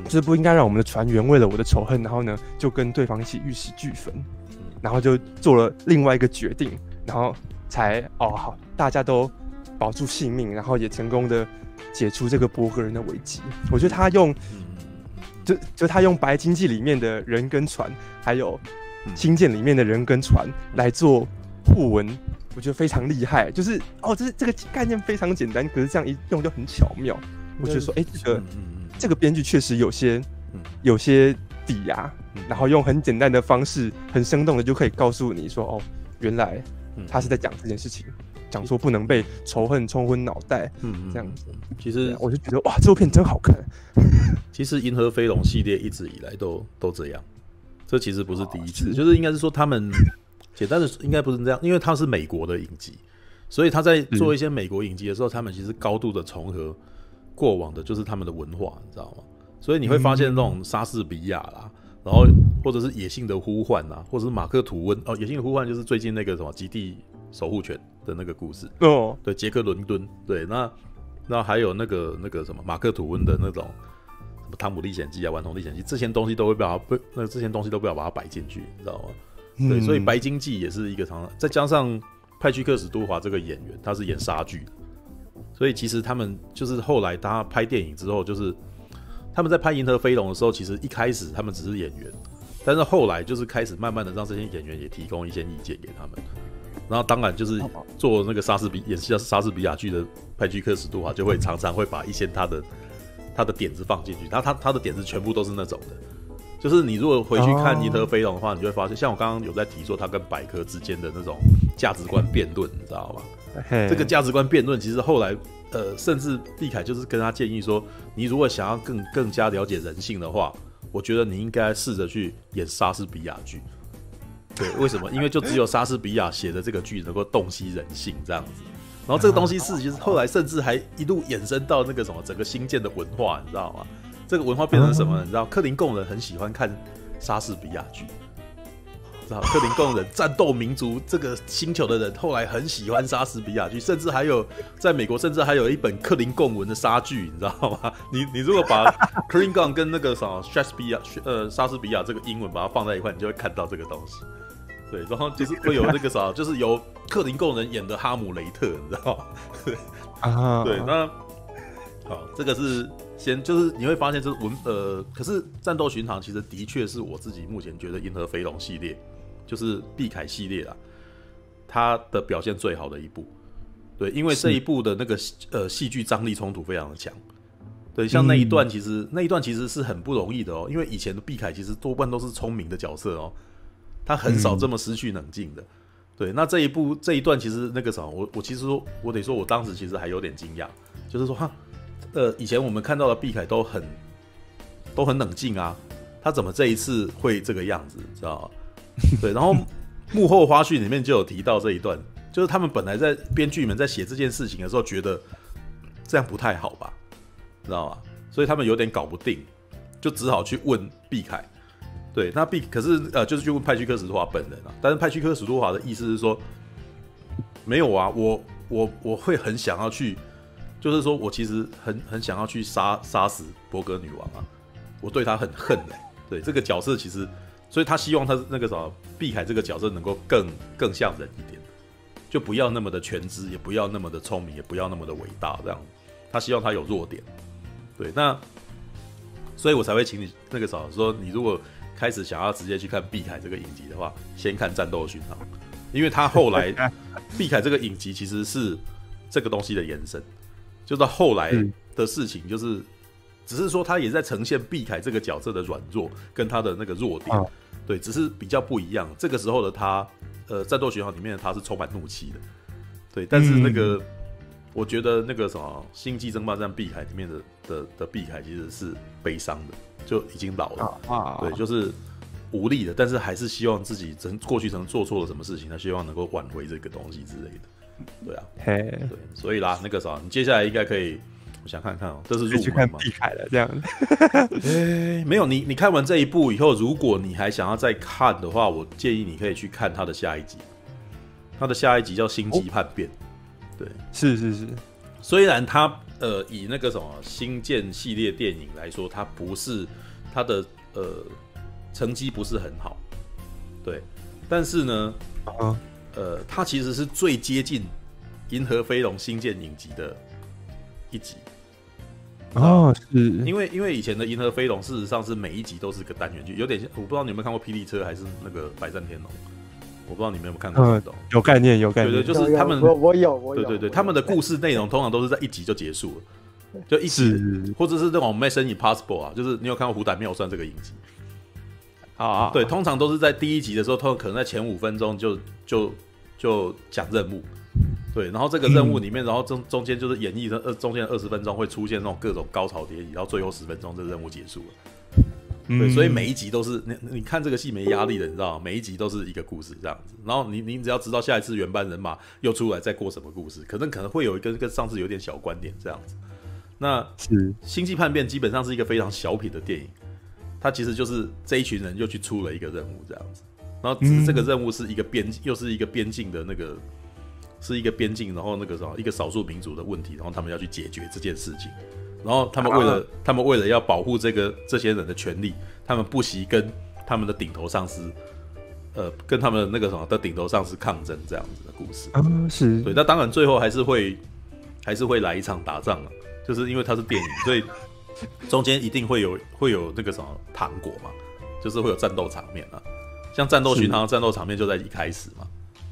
就是不应该让我们的船员为了我的仇恨，然后呢就跟对方一起玉石俱焚，然后就做了另外一个决定，然后才哦好，大家都。”保住性命，然后也成功的解除这个伯格人的危机。我觉得他用，就就他用《白经济》里面的人跟船，还有《星舰》里面的人跟船来做互文，我觉得非常厉害。就是哦，这是这个概念非常简单，可是这样一用就很巧妙。我觉得说，哎、欸，这个这个编剧确实有些有些底呀，然后用很简单的方式，很生动的就可以告诉你说，哦，原来他是在讲这件事情。讲说不能被仇恨冲昏脑袋，嗯，这样子。其实我就觉得哇，这部片真好看。<laughs> 其实《银河飞龙》系列一直以来都都这样，这其实不是第一次，就是应该是说他们简单的应该不是这样，因为它是美国的影集，所以他在做一些美国影集的时候，他们其实高度的重合过往的，就是他们的文化，你知道吗？所以你会发现那种莎士比亚啦，然后或者是野性的呼唤呐，或者是马克吐温哦，野性的呼唤就是最近那个什么极地守护权。的那个故事哦，对，杰克伦敦，对，那那还有那个那个什么马克吐温的那种什么汤姆历险记啊，顽童历险记，这些东西都会把它被，那这些东西都不要把它摆进去，你知道吗？对，所以白鲸记也是一个常常，再加上派屈克史都华这个演员，他是演莎剧，所以其实他们就是后来他拍电影之后，就是他们在拍银河飞龙的时候，其实一开始他们只是演员，但是后来就是开始慢慢的让这些演员也提供一些意见给他们。然后当然就是做那个莎士比演戏莎士比亚剧的派屈克史杜华就会常常会把一些他的他的点子放进去，他他他的点子全部都是那种的，就是你如果回去看《银河飞龙》的话，你就会发现，像我刚刚有在提说他跟百科之间的那种价值观辩论，你知道吗？这个价值观辩论其实后来呃，甚至毕凯就是跟他建议说，你如果想要更更加了解人性的话，我觉得你应该试着去演莎士比亚剧。对，为什么？因为就只有莎士比亚写的这个剧能够洞悉人性这样子，然后这个东西是其实后来甚至还一路衍生到那个什么整个新建的文化，你知道吗？这个文化变成什么？你知道克林贡人很喜欢看莎士比亚剧，克林贡人战斗民族这个星球的人后来很喜欢莎士比亚剧，甚至还有在美国甚至还有一本克林贡文的莎剧，你知道吗？你你如果把克林贡跟那个什么莎士比亚呃莎士比亚这个英文把它放在一块，你就会看到这个东西。对，然后就是会有那个啥，就是由克林贡人演的哈姆雷特，你知道吗？对 <laughs> 啊，<laughs> 对，那好，这个是先就是你会发现，就是文呃，可是战斗巡航其实的确是我自己目前觉得银河飞龙系列，就是碧凯系列啦，他的表现最好的一部。对，因为这一部的那个呃戏剧张力冲突非常的强。对，像那一段其实、嗯、那一段其实是很不容易的哦，因为以前的碧凯其实多半都是聪明的角色哦，他很少这么失去冷静的。对，那这一部这一段其实那个什么，我我其实说，我得说我当时其实还有点惊讶，就是说哈，呃，以前我们看到的碧凯都很都很冷静啊，他怎么这一次会这个样子，知道吗？<laughs> 对，然后幕后花絮里面就有提到这一段。就是他们本来在编剧们在写这件事情的时候，觉得这样不太好吧，知道吗？所以他们有点搞不定，就只好去问毕凯。对，那毕可是呃，就是去问派屈克史多华本人啊。但是派屈克史多华的意思是说，没有啊，我我我会很想要去，就是说我其实很很想要去杀杀死波格女王啊，我对她很恨的、对这个角色，其实所以他希望他那个什么毕凯这个角色能够更更像人一点。就不要那么的全知，也不要那么的聪明，也不要那么的伟大，这样。他希望他有弱点，对。那，所以我才会请你那个时候说，你如果开始想要直接去看碧凯这个影集的话，先看《战斗巡航》，因为他后来 <laughs> 碧凯这个影集其实是这个东西的延伸，就到后来的事情，就是只是说他也在呈现碧凯这个角色的软弱跟他的那个弱点，对，只是比较不一样。这个时候的他。呃，战斗巡航里面的他是充满怒气的，对。但是那个，嗯、我觉得那个什么《星际争霸战》碧凯里面的的的碧凯其实是悲伤的，就已经老了，啊、对，就是无力的。但是还是希望自己曾过去曾做错了什么事情，他希望能够挽回这个东西之类的，对啊，嘿对。所以啦，那个啥，你接下来应该可以，我想看看哦、喔，这是入门嘛？碧凯了这样。<laughs> 欸、没有你，你看完这一部以后，如果你还想要再看的话，我建议你可以去看他的下一集。他的下一集叫《星际叛变》，哦、对，是是是。虽然他呃以那个什么星舰系列电影来说，它不是它的呃成绩不是很好，对，但是呢，啊、呃，它其实是最接近《银河飞龙》星舰影集的一集。哦，是。因为因为以前的《银河飞龙》事实上是每一集都是个单元剧，有点像我不知道你有没有看过《霹雳车》还是那个《百战天龙》，我不知道你们有没有看过、嗯。有概念，有概念，对，对对，就是他们，我我有，我有，对对对，他们的故事内容通常都是在一集就结束了，就一集，或者是这种《Mission Impossible》啊，就是你有看过《虎胆妙算》这个影集？啊啊，对，通常都是在第一集的时候，通常可能在前五分钟就就就讲任务。对，然后这个任务里面，然后中中间就是演绎的二中间二十分钟会出现那种各种高潮迭起，然后最后十分钟这个任务结束了。对，所以每一集都是你你看这个戏没压力的，你知道吗？每一集都是一个故事这样子。然后你你只要知道下一次原班人马又出来再过什么故事，可能可能会有一个跟上次有点小观点这样子。那是星际叛变基本上是一个非常小品的电影，它其实就是这一群人又去出了一个任务这样子。然后只是这个任务是一个边又是一个边境的那个。是一个边境，然后那个什么，一个少数民族的问题，然后他们要去解决这件事情，然后他们为了、啊、他们为了要保护这个这些人的权利，他们不惜跟他们的顶头上司，呃，跟他们的那个什么的顶头上司抗争这样子的故事。啊，是。对，那当然最后还是会还是会来一场打仗啊，就是因为它是电影，<laughs> 所以中间一定会有会有那个什么糖果嘛，就是会有战斗场面啊，像战斗巡航战斗场面就在一开始嘛。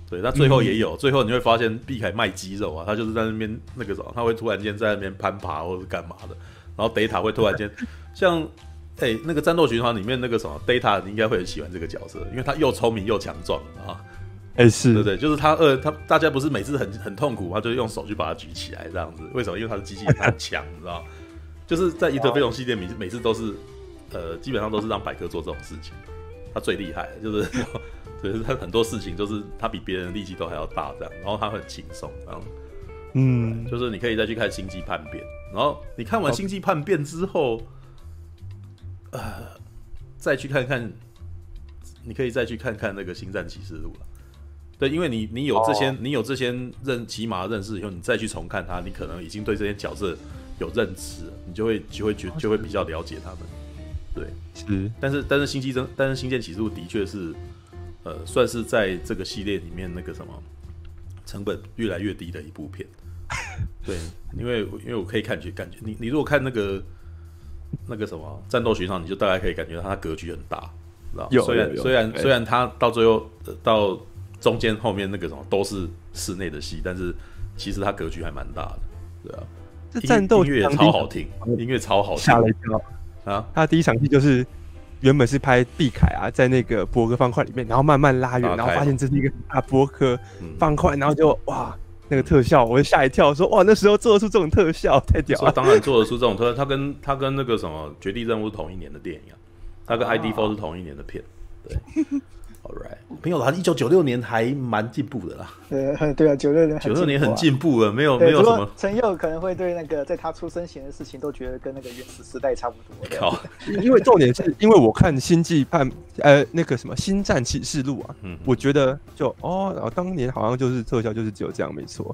对，他最后也有，嗯、最后你会发现碧凯卖肌肉啊，他就是在那边那个什么，他会突然间在那边攀爬或者是干嘛的，然后 Data 会突然间，<laughs> 像哎、欸、那个战斗循环里面那个什么 Data，你应该会很喜欢这个角色，因为他又聪明又强壮啊，哎、欸、是，对对，就是他呃他大家不是每次很很痛苦，他就用手去把它举起来这样子，为什么？因为他的机器人很强，你知道，<laughs> 就是在《伊特飞龙》系列每每次都是呃基本上都是让百科做这种事情，他最厉害的就是。对，<laughs> 他很多事情就是他比别人力气都还要大，这样，然后他很轻松，然后，嗯，就是你可以再去看《星际叛变》，然后你看完《星际叛变》之后，呃，再去看看，你可以再去看看那个《星战启示录》了。对，因为你你有这些，你有这些认起码认识以后，你再去重看它，你可能已经对这些角色有认知，你就会就会觉就会比较了解他们。对，是，但是但是星际争，但是《星舰启示录》的确是。呃，算是在这个系列里面那个什么成本越来越低的一部片，<laughs> 对，因为因为我可以感觉感觉你你如果看那个那个什么战斗巡航，你就大概可以感觉到它格局很大，知道？有虽然虽然虽然它到最后、呃、到中间后面那个什么都是室内的戏，但是其实它格局还蛮大的，对啊。这战斗音乐超好听，音乐超好听，吓了一跳啊！他第一场戏就是原本是拍毕凯啊，在那个博格方块里面，然后慢慢拉远，然后发现这是一个大博格方块，然后就哇。那个特效，我就吓一跳，说哇，那时候做得出这种特效，太屌了！当然做得出这种特效，他跟他跟那个什么《绝地任务》是同一年的电影啊，他跟《ID Four》是同一年的片，对。All right，没有啦，一九九六年还蛮进步的啦。对 <laughs> 对啊，九六年九六年很进步了，没有没有什么。陈佑可能会对那个在他出生前的事情都觉得跟那个原始时代差不多。靠，<laughs> 因为重点是因为我看《星际叛》<laughs> 呃那个什么《星战启示录》啊，嗯，我觉得就哦，然后当年好像就是特效就是只有这样没错，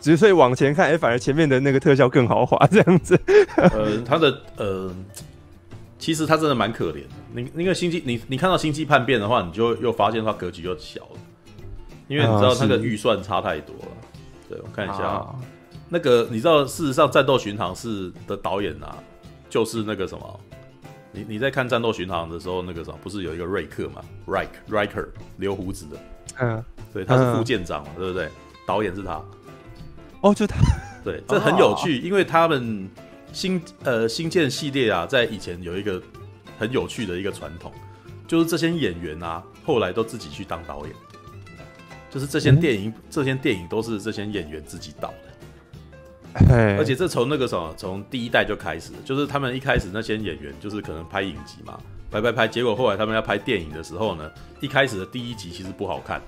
只是所以往前看，哎，反而前面的那个特效更豪华这样子。呃，他的呃。其实他真的蛮可怜的。你那个星际，你你看到星际叛变的话，你就又发现他格局又小了，因为你知道那个预算差太多了。对，我看一下，啊、那个你知道，事实上《战斗巡航是》的导演啊，就是那个什么，你你在看《战斗巡航》的时候，那个什么不是有一个瑞克嘛，Riker Riker 留胡子的，嗯，对，他是副舰长嘛，对不对？导演是他，哦，就他，对，这很有趣，<laughs> 因为他们。星呃新建系列啊，在以前有一个很有趣的一个传统，就是这些演员啊，后来都自己去当导演，就是这些电影、嗯、这些电影都是这些演员自己导的，而且这从那个什么，从第一代就开始，就是他们一开始那些演员就是可能拍影集嘛，拍拍拍，结果后来他们要拍电影的时候呢，一开始的第一集其实不好看，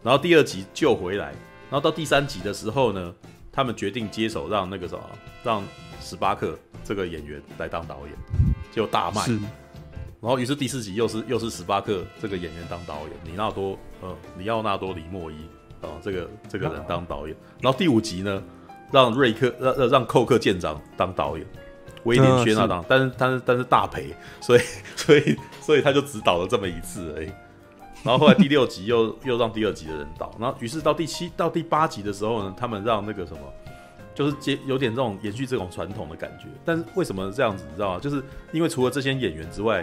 然后第二集救回来，然后到第三集的时候呢，他们决定接手让那个什么让。史巴克这个演员来当导演，就大卖。然后于是第四集又是又是史巴克这个演员当导演，李纳多呃里奥纳多李莫伊啊、呃、这个这个人当导演。然后第五集呢，让瑞克让让让寇克舰长当导演，威廉薛纳当，但是但是但是大赔，所以所以所以他就只导了这么一次而已。然后后来第六集又又让第二集的人导，然后于是到第七到第八集的时候呢，他们让那个什么。就是接有点这种延续这种传统的感觉，但是为什么这样子，你知道吗？就是因为除了这些演员之外，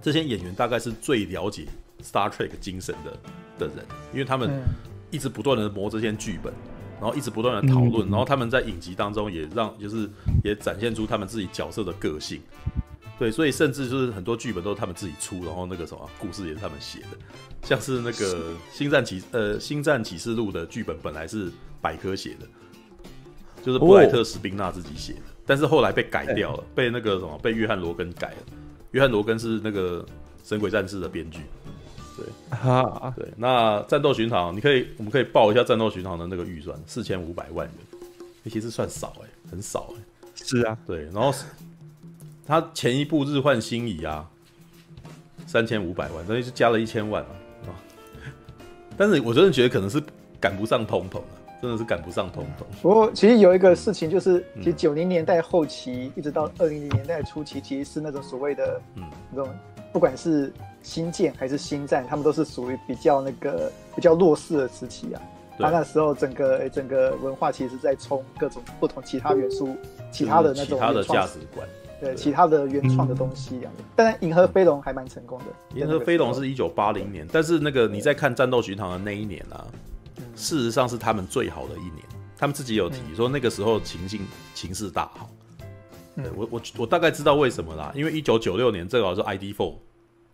这些演员大概是最了解 Star Trek 精神的的人，因为他们一直不断的磨这些剧本，然后一直不断的讨论，然后他们在影集当中也让就是也展现出他们自己角色的个性，对，所以甚至就是很多剧本都是他们自己出，然后那个什么故事也是他们写的，像是那个星战启呃星战启示录的剧本本来是百科写的。就是布莱特·史宾纳自己写的，哦，但是后来被改掉了，被那个什么被约翰·罗根改了。约翰·罗根是那个《神鬼战士》的编剧，对，哈，对。那《战斗巡航》，你可以，我们可以报一下《战斗巡航》的那个预算，四千五百万元，其实算少哎，很少哎。是啊，对。然后他前一部《日换星移》啊，三千五百万，等于是加了一千万啊。但是我真的觉得可能是赶不上通膨。真的是赶不上通膨。不过，其实有一个事情，就是其实九零年代后期一直到二零零年代初期，其实是那种所谓的嗯，那种不管是新建还是新战，他们都是属于比较那个比较弱势的时期啊。他那时候整个整个文化其实在冲各种不同其他元素、其他的那种其他的价值观，对其他的原创的东西啊。但《银河飞龙》还蛮成功的，《银河飞龙》是一九八零年，但是那个你在看《战斗巡航》的那一年啊。事实上是他们最好的一年，他们自己有提说那个时候情境情势大好。对我我我大概知道为什么啦，因为一九九六年正好是 ID Four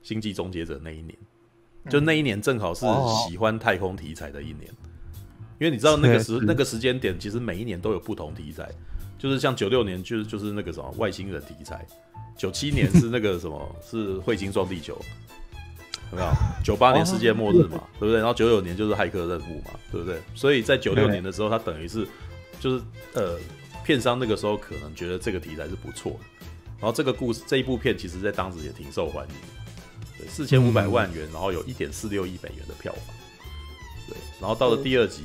星际终结者那一年，就那一年正好是喜欢太空题材的一年，因为你知道那个 <laughs> 时那个时间点其实每一年都有不同题材，就是像九六年就是就是那个什么外星人题材，九七年是那个什么 <laughs> 是彗星撞地球。有没有？九八年世界末日嘛，哦、对不对？然后九九年就是骇客任务嘛，对不对？所以在九六年的时候，他等于是就是呃，片商那个时候可能觉得这个题材是不错的，然后这个故事这一部片其实在当时也挺受欢迎，对，四千五百万元，然后有一点四六亿美元的票房，对，然后到了第二集，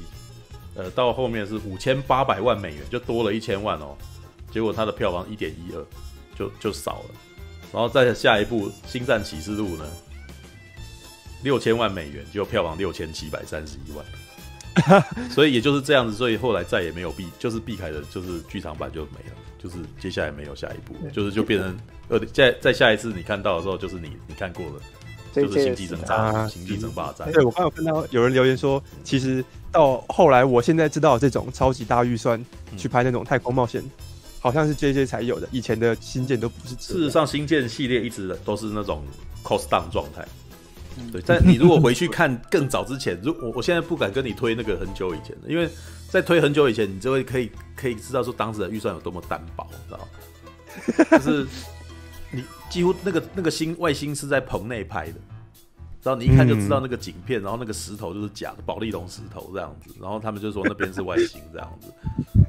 呃，到后面是五千八百万美元，就多了一千万哦，结果它的票房一点一二，就就少了，然后再下一部《星战启示录》呢？六千万美元就票房六千七百三十一万，<laughs> 所以也就是这样子，所以后来再也没有避，就是避开的，就是剧场版就没了。就是接下来没有下一部，就是就变成呃，在在下一次你看到的时候，就是你你看过了，就是星际争霸，星际争霸战。对，我刚有看到有人留言说，其实到后来，我现在知道这种超级大预算去拍那种太空冒险，好像是 JJ 才有的，以前的星舰都不是。事实上，星舰系列一直都是那种 cost down 状态。对，但你如果回去看更早之前，如我我现在不敢跟你推那个很久以前的，因为在推很久以前，你就会可以可以知道说当时的预算有多么单薄，你知道吗？<laughs> 就是你几乎那个那个星外星是在棚内拍的，然后你一看就知道那个景片，然后那个石头就是假的保丽龙石头这样子，然后他们就说那边是外星这样子。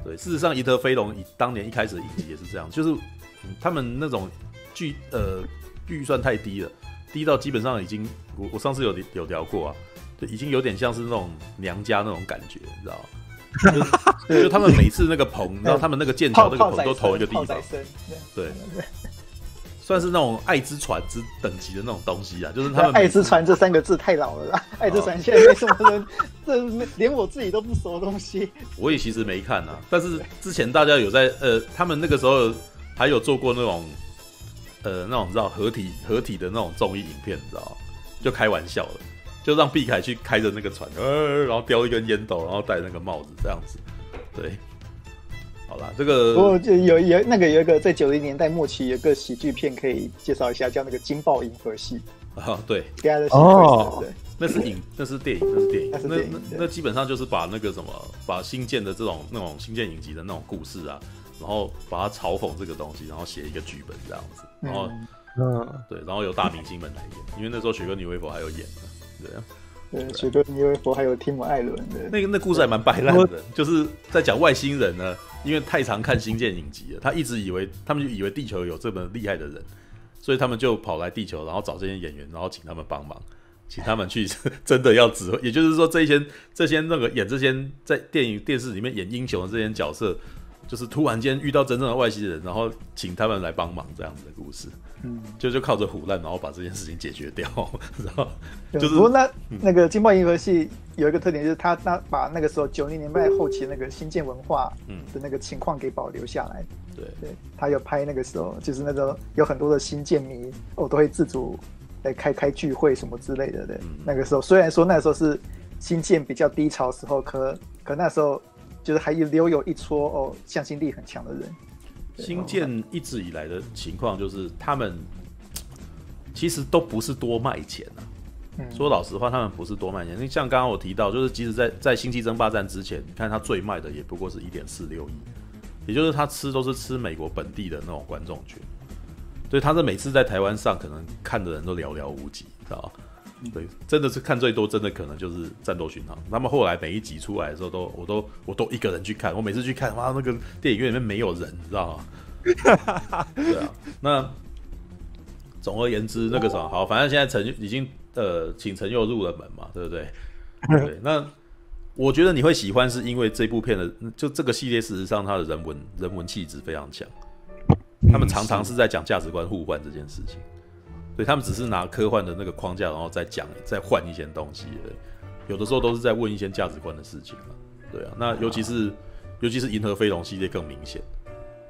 对，事实上《伊特飞龙》以当年一开始的影集也是这样，就是他们那种剧呃预算太低了。低到基本上已经，我我上次有有聊过啊，就已经有点像是那种娘家那种感觉，你知道吗？<laughs> 就，就他们每次那个棚，然后他们那个剑桥那个棚都同一个地方，对，算是那种爱之船之等级的那种东西啊，就是他们爱之船这三个字太老了啦，<laughs> 爱之船现在没什么人，<laughs> 这连我自己都不熟的东西。我也其实没看啊，但是之前大家有在呃，他们那个时候还有做过那种。呃，那种你知道合体合体的那种综艺影片，你知道就开玩笑的，就让毕凯去开着那个船，呃，然后叼一根烟斗，然后戴那个帽子这样子。对，好啦，这个不过就有有那个有一个在九零年代末期有个喜剧片可以介绍一下，叫那个《惊爆银河系 <laughs>》啊，对，哦，对，那是影，那是电影，那是电影，那那那，那基本上就是把那个什么，把新建的这种那种新建影集的那种故事啊。然后把它嘲讽这个东西，然后写一个剧本这样子，然后，嗯，对，然后由大明星们来演，因为那时候雪哥尼威佛还有演呢，对啊，对，雪歌尼威佛还有提姆艾伦的，那个那故事还蛮摆烂的，就是在讲外星人呢，因为太常看星舰影集了，他一直以为他们就以为地球有这么厉害的人，所以他们就跑来地球，然后找这些演员，然后请他们帮忙，请他们去 <laughs> 真的要指挥，也就是说这些这些那个演这些在电影电视里面演英雄的这些角色。就是突然间遇到真正的外星人，然后请他们来帮忙这样子的故事，嗯，就就靠着唬烂，然后把这件事情解决掉，<laughs> 然后就是。不过那、嗯、那个《金爆银河系》有一个特点，就是他他把那个时候九零年代后期那个新建文化的那个情况给保留下来。对对，他有拍那个时候，就是那种有很多的新建迷，我都会自主来开开聚会什么之类的。对，嗯、那个时候虽然说那时候是新建比较低潮时候，可可那时候。就是还留有一撮哦，向心力很强的人。新建一直以来的情况就是，他们其实都不是多卖钱啊。嗯、说老实话，他们不是多卖钱。你像刚刚我提到，就是即使在在星际争霸战之前，你看他最卖的也不过是一点四六亿，也就是他吃都是吃美国本地的那种观众群。所以他是每次在台湾上，可能看的人都寥寥无几，知道吧？对，真的是看最多，真的可能就是《战斗巡航》。他们后来每一集出来的时候都，都我都我都一个人去看。我每次去看，哇，那个电影院里面没有人，你知道吗？<laughs> 对啊。那总而言之，那个什么好，反正现在陈已经呃请陈佑入了门嘛，对不对？对。那我觉得你会喜欢，是因为这部片的就这个系列，事实上它的人文人文气质非常强。他们常常是在讲价值观互换这件事情。对，他们只是拿科幻的那个框架，然后再讲、再换一些东西。有的时候都是在问一些价值观的事情嘛。对啊，那尤其是尤其是《银河飞龙》系列更明显。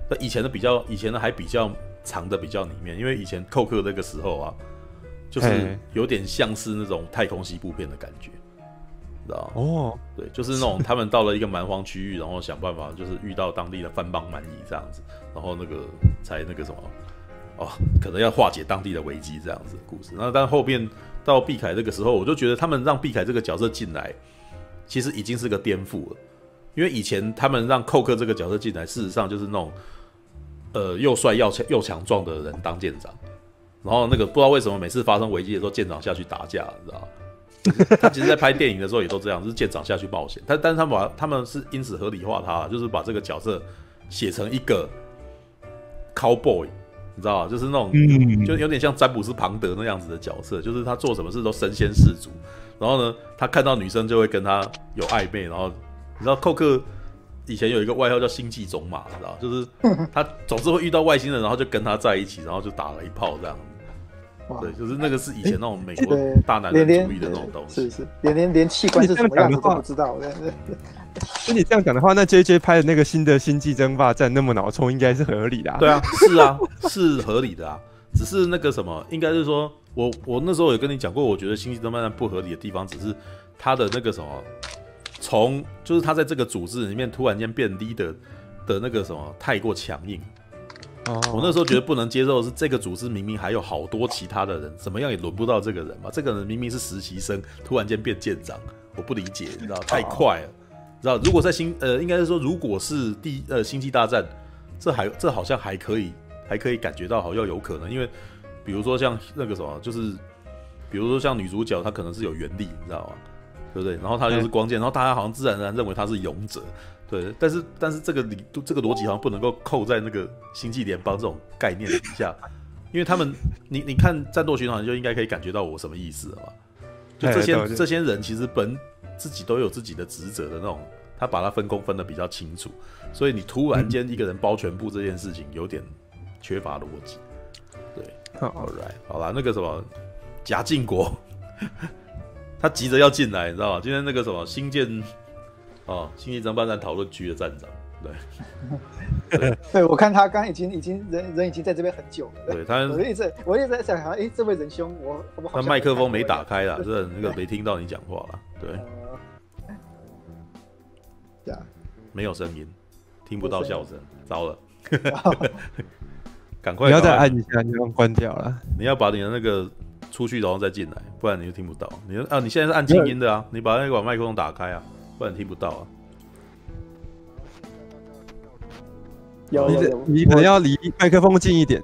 那以前的比较，以前的还比较藏的比较里面，因为以前寇克那个时候啊，就是有点像是那种太空西部片的感觉，知道哦，对，就是那种他们到了一个蛮荒区域，然后想办法就是遇到当地的番邦蛮夷这样子，然后那个才那个什么。哦，可能要化解当地的危机这样子的故事。那但后面到碧凯这个时候，我就觉得他们让碧凯这个角色进来，其实已经是个颠覆了。因为以前他们让寇克这个角色进来，事实上就是那种呃又帅又强又强壮的人当舰长。然后那个不知道为什么每次发生危机的时候，舰长下去打架，你知道吗？他其实，在拍电影的时候也都这样，就是舰长下去冒险。但但是他们把他们是因此合理化他，就是把这个角色写成一个 cowboy。你知道就是那种，就有点像詹姆斯庞德那样子的角色，就是他做什么事都身先士卒。然后呢，他看到女生就会跟他有暧昧。然后你知道，寇克以前有一个外号叫“星际种马”，你知道，就是 <laughs> 他总是会遇到外星人，然后就跟他在一起，然后就打了一炮这样。对，就是那个是以前那种美国大男人主义的那种东西。是是，连连连器官是什么样子都不知道。那你这样讲的话，那 J J 拍的那个新的《星际争霸战》那么脑冲，应该是合理的。对啊，是啊，是合理的啊。只是那个什么，应该是说，我我那时候有跟你讲过，我觉得《星际争霸战》不合理的地方，只是他的那个什么，从就是他在这个组织里面突然间变 leader 的那个什么太过强硬。哦，我那时候觉得不能接受的是，这个组织明明还有好多其他的人，怎么样也轮不到这个人嘛。这个人明明是实习生，突然间变舰长，我不理解，你知道太快了。知道如果在星呃，应该是说，如果是第呃星际大战，这还这好像还可以，还可以感觉到好像有可能，因为比如说像那个什么，就是比如说像女主角，她可能是有原力，你知道吗？对不对？然后她就是光剑，然后大家好像自然而然认为她是勇者。对，但是但是这个理这个逻辑好像不能够扣在那个星际联邦这种概念底下，因为他们你你看战斗群团就应该可以感觉到我什么意思了嘛？就这些这些人其实本自己都有自己的职责的那种，他把它分工分得比较清楚，所以你突然间一个人包全部这件事情有点缺乏逻辑。对，All right，好了，那个什么贾静国，他急着要进来，你知道吗？今天那个什么新建。哦，星际争霸战讨论区的站长，对，<laughs> 对，对，我看他刚已经已经人人已经在这边很久了，对他，<laughs> 我一直我一直在想，哎、欸，这位仁兄，我我他麦克风没打开啦，真的那个 <laughs> 没听到你讲话了，对，没有声音，听不到笑声，糟了，<laughs> 赶快你要再按一下，你要关掉了，你要把你的那个出去，然后再进来，不然你就听不到。你啊，你现在是按静音的啊，你把那个把麦克风打开啊。不然听不到啊！有有有，你可能要离麦克风近一点。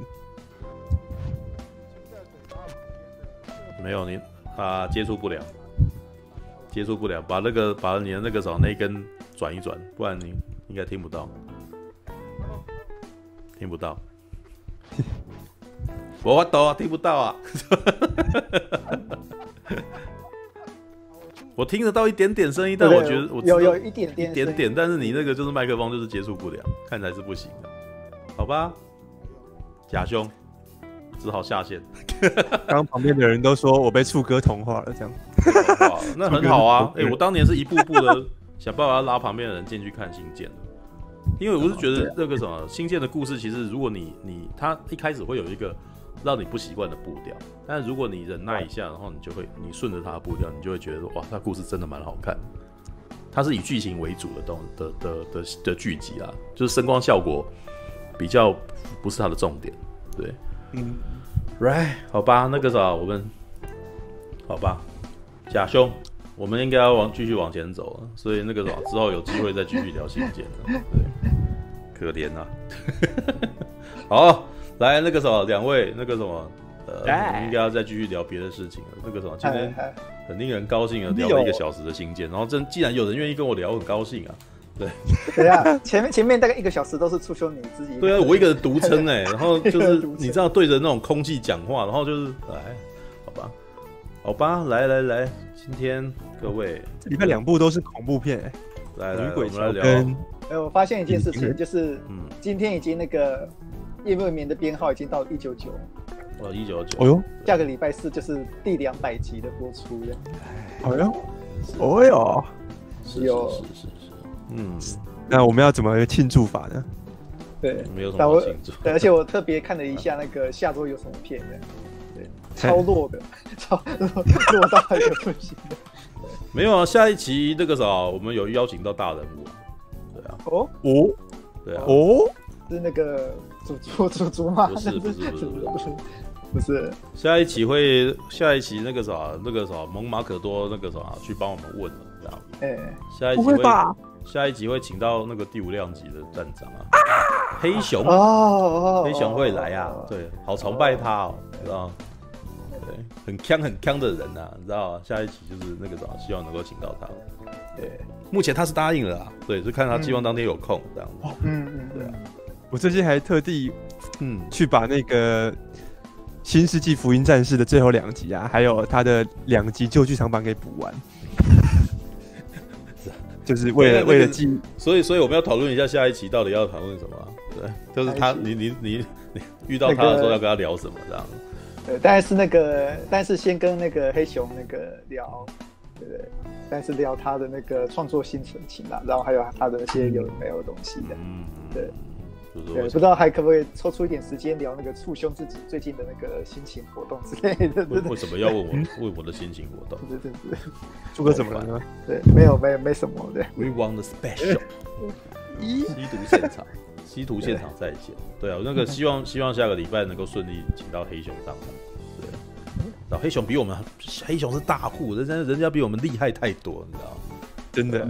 没有你啊，接触不了，接触不了。把那个把你的那个什么那根转一转，不然你应该听不到，听不到。<laughs> 我懂啊，听不到啊。<laughs> 我听得到一点点声音，但我觉得我有有一点点一点点，但是你那个就是麦克风就是接触不了，看起来是不行的，好吧？假兄只好下线。<laughs> 刚刚旁边的人都说我被触哥同化了，这样，那很好啊。哎、欸，我当年是一步步的想办法要拉旁边的人进去看新建的，因为我是觉得那个什么新建的故事，其实如果你你他一开始会有一个。让你不习惯的步调，但是如果你忍耐一下，然后你就会，你顺着他的步调，你就会觉得说，哇，他故事真的蛮好看。它是以剧情为主的东的的的的剧集啦，就是声光效果比较不是它的重点，对，嗯，right，好吧，那个啥，我们好吧，假兄，我们应该要往继续往前走了，所以那个什么，之后有机会再继续聊新件了，对，可怜啊，<laughs> 好。来，那个什么，两位，那个什么，呃，我们应该要再继续聊别的事情了。那个什么，今天很令人高兴啊，聊了一个小时的新件，然后真既然有人愿意跟我聊，我很高兴啊。对，对啊，前面 <laughs> 前面大概一个小时都是促修你自己。对啊，我一个人独撑哎，<laughs> 然后就是你知道对着那种空气讲话，然后就是来，好吧，好吧，来来来，今天各位里面两部都是恐怖片，来来，我们来聊。哎，我发现一件事情，就是嗯，今天已经那个。夜未眠的编号已经到了一九九，哦，一九九，哦呦，下个礼拜四就是第两百集的播出了，哦呦，哦呦，是是是是是，嗯，那我们要怎么庆祝法呢？对，没有什么庆祝，对，而且我特别看了一下那个下周有什么片的，对，超弱的，<laughs> 超弱弱到一个不行的，没有啊，下一期那个啥，我们有邀请到大人物，对啊，哦哦，对啊，哦，是那个。祖祖祖祖吗？不是不是不是不是不是。下一期会下一期那个啥那个啥蒙马可多那个啥去帮我们问了，这样。哎，下一集会下一集会请到那个第五量级的站长啊，黑熊哦，黑熊会来啊，对，好崇拜他哦，知道？对，很锵很锵的人呐，你知道？下一期就是那个啥，希望能够请到他。对，目前他是答应了啊，对，就看他希望当天有空这样子。嗯嗯，对啊。我最近还特地，嗯，去把那个《新世纪福音战士》的最后两集啊，还有他的两集旧剧场版给补完，<laughs> 就是为了为了记，所以所以我们要讨论一下下一期到底要讨论什么？对，就是他，你你你你遇到他的时候要跟他聊什么这样？对，但是那个，但是先跟那个黑熊那个聊对不对？但是聊他的那个创作心情啦，然后还有他的那些有没有东西的，嗯，对。对，不知道还可不可以抽出一点时间聊那个促胸自己最近的那个心情活动之类的？为为什么要问我为我的心情活动？对对对，朱哥怎么了呢？对，没有没有没什么。对，We want the special。吸毒现场，吸毒现场再见。对啊，那个希望希望下个礼拜能够顺利请到黑熊上场。对，老黑熊比我们黑熊是大户，人家人家比我们厉害太多，你知道吗？真的，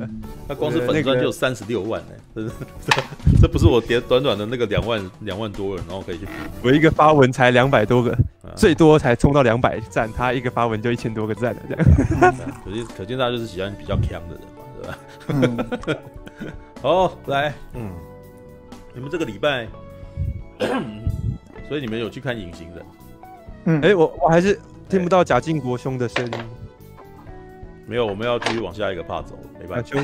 他光是粉钻就有三十六万呢，这这这不是我点短短的那个两万两万多人，然后可以去。我一个发文才两百多个，最多才冲到两百赞，他一个发文就一千多个赞了，这样。可见可见，大家就是喜欢比较强的人嘛，对吧？<laughs> 好，来，嗯，你们这个礼拜，<clears throat> 所以你们有去看隐形人？嗯，哎，我我还是听不到贾静国兄的声音。没有，我们要继续往下一个 part 走，没办法。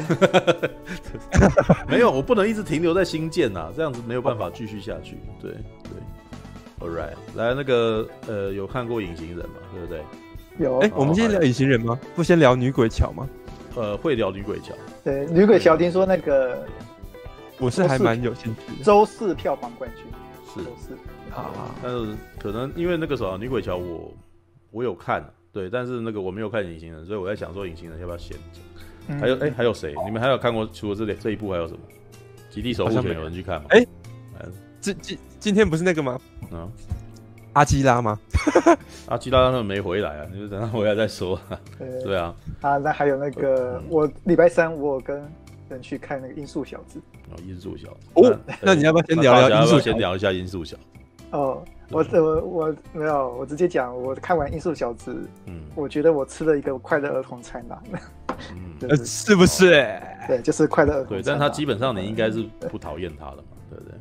<laughs> 没有，我不能一直停留在新建呐，这样子没有办法继续下去。对对，All right，来那个呃，有看过隐形人吗？对不对？有。哎，我们今天聊隐形人吗？不先聊女鬼桥吗？呃，会聊女鬼桥。对，女鬼桥听说那个，我是还蛮有兴趣。周四票房冠军是周四啊，但是可能因为那个时候女鬼桥我我有看。对，但是那个我没有看隐形人，所以我在想说隐形人要不要先走？嗯、还有哎，还有谁？你们还有看过除了这里这一部还有什么？极地守护犬有人去看吗？哎，这今今天不是那个吗？嗯，阿基拉吗？<laughs> 阿基拉他们没回来啊，你就等他回来再说。对，对啊。啊，那还有那个，嗯、我礼拜三我跟人去看那个音速小子。哦，音速小子。哦，那你要不要先聊聊？要不要先聊一下音速小子？哦。我我我没有，我直接讲，我看完《音速小子》，嗯，我觉得我吃了一个快乐儿童餐啦，<laughs> 嗯，是不是？对，就是快乐儿童。对，但他基本上你应该是不讨厌他的嘛，对不对？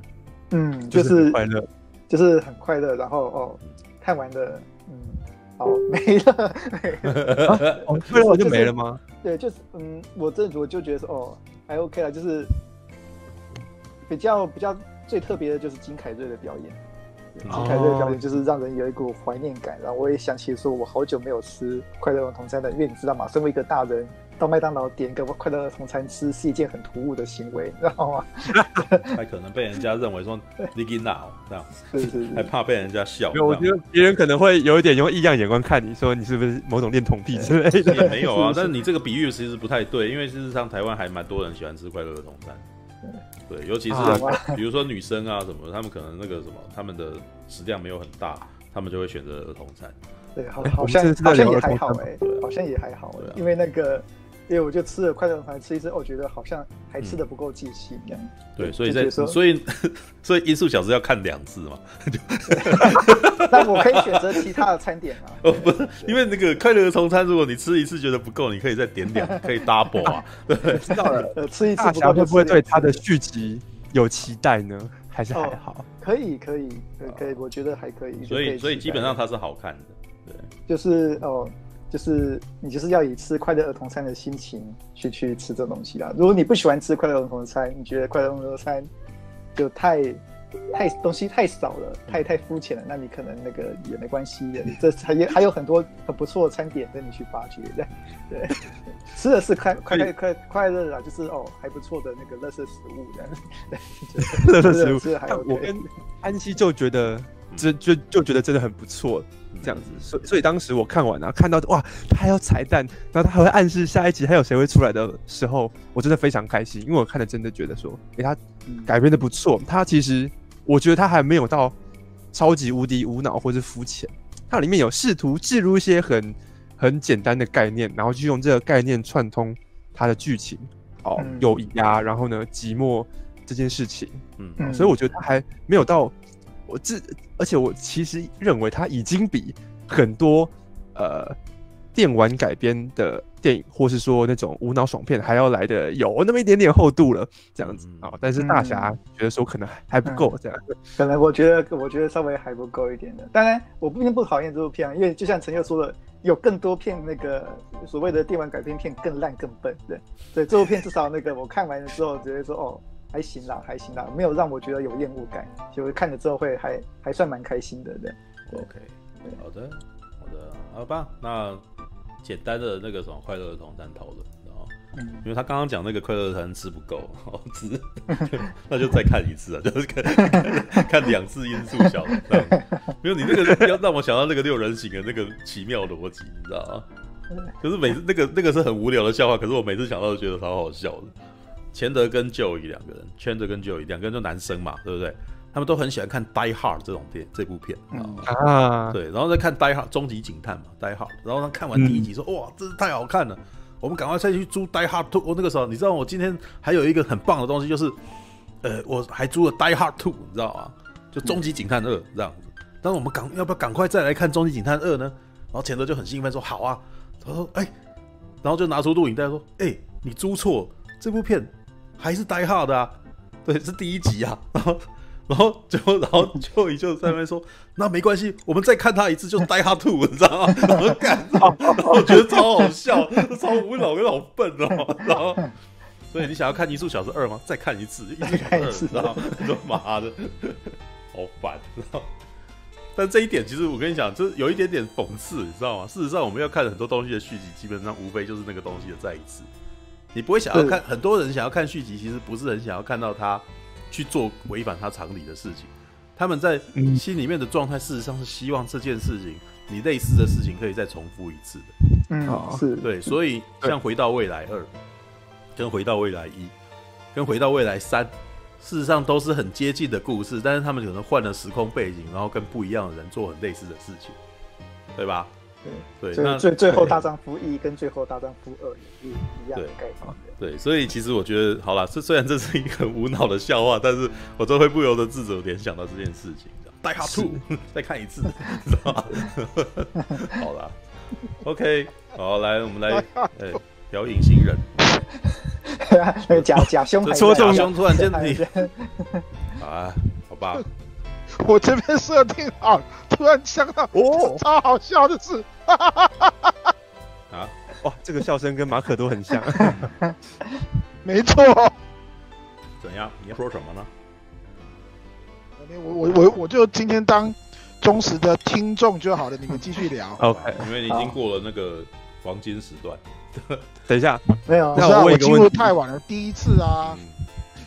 嗯，就是快乐，就是很快乐。然后哦，看完的，嗯，好，<laughs> 没了，<laughs> 哦，<laughs> 快乐就没了吗？对，就是嗯，我这我就觉得说，哦，还 OK 了，就是比较比较最特别的就是金凯瑞的表演。金凯瑞的表演就是让人有一股怀念感，然后我也想起说，我好久没有吃快乐儿童餐了，因为你知道吗？身为一个大人，到麦当劳点一个快乐儿童餐吃是一件很突兀的行为，你知道吗？<laughs> 还可能被人家认为说你给哪这样，是是是，还怕被人家笑。没有，我觉得别人可能会有一点用异样眼光看你，说你是不是某种恋童癖之类的。<laughs> 也没有啊，但是你这个比喻其实不太对，因为事实上台湾还蛮多人喜欢吃快乐儿童餐。对，尤其是比如说女生啊什么，他们可能那个什么，他们的食量没有很大，他们就会选择儿童餐。对，好，好像好像也还好哎，好像也还好，因为那个，因为我就吃了快乐儿童餐，吃一次，我觉得好像还吃的不够尽兴这样。对，所以在所以所以音速小子要看两次嘛。<laughs> <laughs> 那我可以选择其他的餐点啊。哦，不是，因为那个快乐儿童餐，如果你吃一次觉得不够，你可以再点两，可以 double 啊。<laughs> 对，知道了。呃，吃一次。大侠会不会对他的续集有期待呢？还是还好？可以，可以，可以，可以，我觉得还可以。所以，所以基本上它是好看的。对，就是哦，就是你就是要以吃快乐儿童餐的心情去去吃这东西啦。如果你不喜欢吃快乐儿童餐，你觉得快乐儿童餐就太。太东西太少了，太太肤浅了，那你可能那个也没关系的。这还有还有很多很不错的餐点等你去发掘的。<laughs> 对，吃的是快快快快快乐啊，就是哦还不错的那个乐色食物这样。<laughs> 垃圾食物是还有我跟安西就觉得就就就觉得真的很不错这样子，所以所以当时我看完啊，看到哇他还有彩蛋，然后他还会暗示下一集还有谁会出来的时候，我真的非常开心，因为我看了真的觉得说，哎他改编的不错，他其实。我觉得他还没有到超级无敌无脑或是肤浅，它里面有试图置入一些很很简单的概念，然后就用这个概念串通它的剧情，哦，友谊啊，然后呢，寂寞这件事情，嗯，嗯，所以我觉得他还没有到我自，而且我其实认为它已经比很多呃。电玩改编的电影，或是说那种无脑爽片，还要来的有那么一点点厚度了，这样子啊。但是大侠觉得说可能还不够，这样子。可能我觉得，我觉得稍微还不够一点的。当然，我并不讨厌这部片，因为就像陈佑说的，有更多片那个所谓的电玩改编片更烂更笨的。对，这部片至少那个我看完了之后，觉得说哦还行啦，还行啦，没有让我觉得有厌恶感，就是看了之后会还还算蛮开心的。对，OK，好的，好的，好吧，那。简单的那个什么快乐儿童餐讨论，然后，因为他刚刚讲那个快乐儿童吃不够，好 <laughs> 吃，<laughs> 那就再看一次啊，就是看 <laughs> 看两次因素小子，没有你那个要让我想到那个六人行的那个奇妙逻辑，你知道吗？就是每次那个那个是很无聊的笑话，可是我每次想到都觉得超好笑的。钱德跟 Joey 两个人，钱德跟 Joey 两个人就男生嘛，对不对？他们都很喜欢看《Die Hard》这种电这部片啊，对，然后再看《Die Hard》终极警探嘛，《Die Hard》，然后他看完第一集说：“哇，真是太好看了，我们赶快再去租《Die Hard Two》。”我那个时候，你知道，我今天还有一个很棒的东西，就是，呃，我还租了《Die Hard Two》，你知道吗？就《终极警探二》这样子。但是我们赶要不要赶快再来看《终极警探二》呢？然后钱德就很兴奋说：“好啊！”他说：“哎，然后就拿出录影带说：‘哎，你租错这部片，还是《呆哈的》啊？对，是第一集啊。<laughs> ’然后。”然后就然后就一就在那边说，<laughs> 那没关系，我们再看他一次，就是 Die Hard Two，你知道吗？<laughs> 然后干，我觉得超好笑，超无脑跟好笨哦。然后，所以你想要看《音速小子二》吗？再看一次，一次看一次，知道吗？你说妈的，好烦，知道？但这一点其实我跟你讲，就是有一点点讽刺，你知道吗？事实上，我们要看很多东西的续集，基本上无非就是那个东西的再一次。你不会想要看，很多人想要看续集，其实不是很想要看到他。去做违反他常理的事情，他们在心里面的状态，事实上是希望这件事情，你类似的事情可以再重复一次的。嗯，是对，所以像回到未来二，跟回到未来一，跟回到未来三，事实上都是很接近的故事，但是他们可能换了时空背景，然后跟不一样的人做很类似的事情，对吧？对，对，那最最后大丈夫一跟最后大丈夫二也是一样的概念。对，所以其实我觉得，好了，这虽然这是一个很无脑的笑话，但是我都会不由得自主联想到这件事情。Die Hard 2，<laughs> 再看一次，知道吗？<laughs> 好了，OK，好，来，我们来，哎，聊隐形人。<laughs> 假假胸，戳中胸，突然间你，啊，好吧，我这边设定好，突然想到，哦，超好笑的是，啊。哇，这个笑声跟马可都很像。<laughs> 没错。怎样？你要说什么呢？我我我我就今天当忠实的听众就好了，你们继续聊。<laughs> OK，因为你已经过了那个黄金时段。等一下，没有。那我我进入太晚了，第一次啊，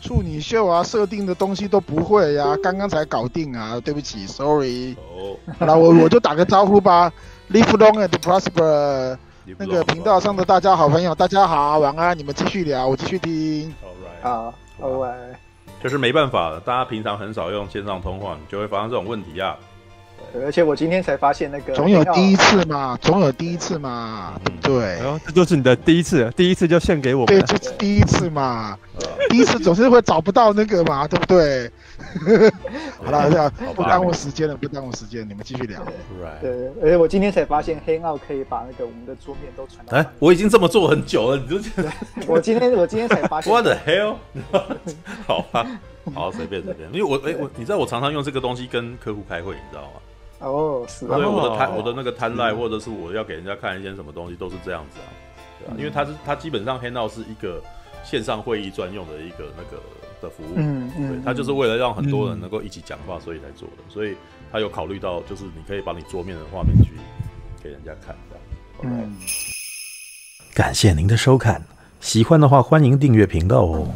处女秀啊，设定的东西都不会呀，刚刚才搞定啊，对不起，Sorry。哦。好了，我我就打个招呼吧，Live long and prosper。那个频道上的大家好朋友，大家好，晚安。你们继续聊，我继续听。好，好，喂。就是没办法了，大家平常很少用线上通话，你就会发生这种问题啊。对，而且我今天才发现那个，总有第一次嘛，总有第一次嘛，对。然后这就是你的第一次，第一次就献给我们。对，就是第一次嘛，第一次总是会找不到那个嘛，对不对？<laughs> 好了，这样不耽误时间了，不耽误时间，你们继续聊。对，而且我今天才发现，Hangout 可以把那个我们的桌面都传到。哎，我已经这么做很久了，你就觉得？我今天我今天才发现。What the hell？<laughs> 好吧，好，随便随便，因为我哎我你知道我常常用这个东西跟客户开会，你知道吗？哦，是。对，我的摊我的那个摊 line 或者是我要给人家看一些什么东西，都是这样子啊。对啊，因为它是它基本上 Hangout 是一个线上会议专用的一个那个。的服务，嗯嗯，对，他就是为了让很多人能够一起讲话，所以才做的，所以他有考虑到，就是你可以把你桌面的画面去给人家看，这样。嗯，感谢您的收看，喜欢的话欢迎订阅频道哦。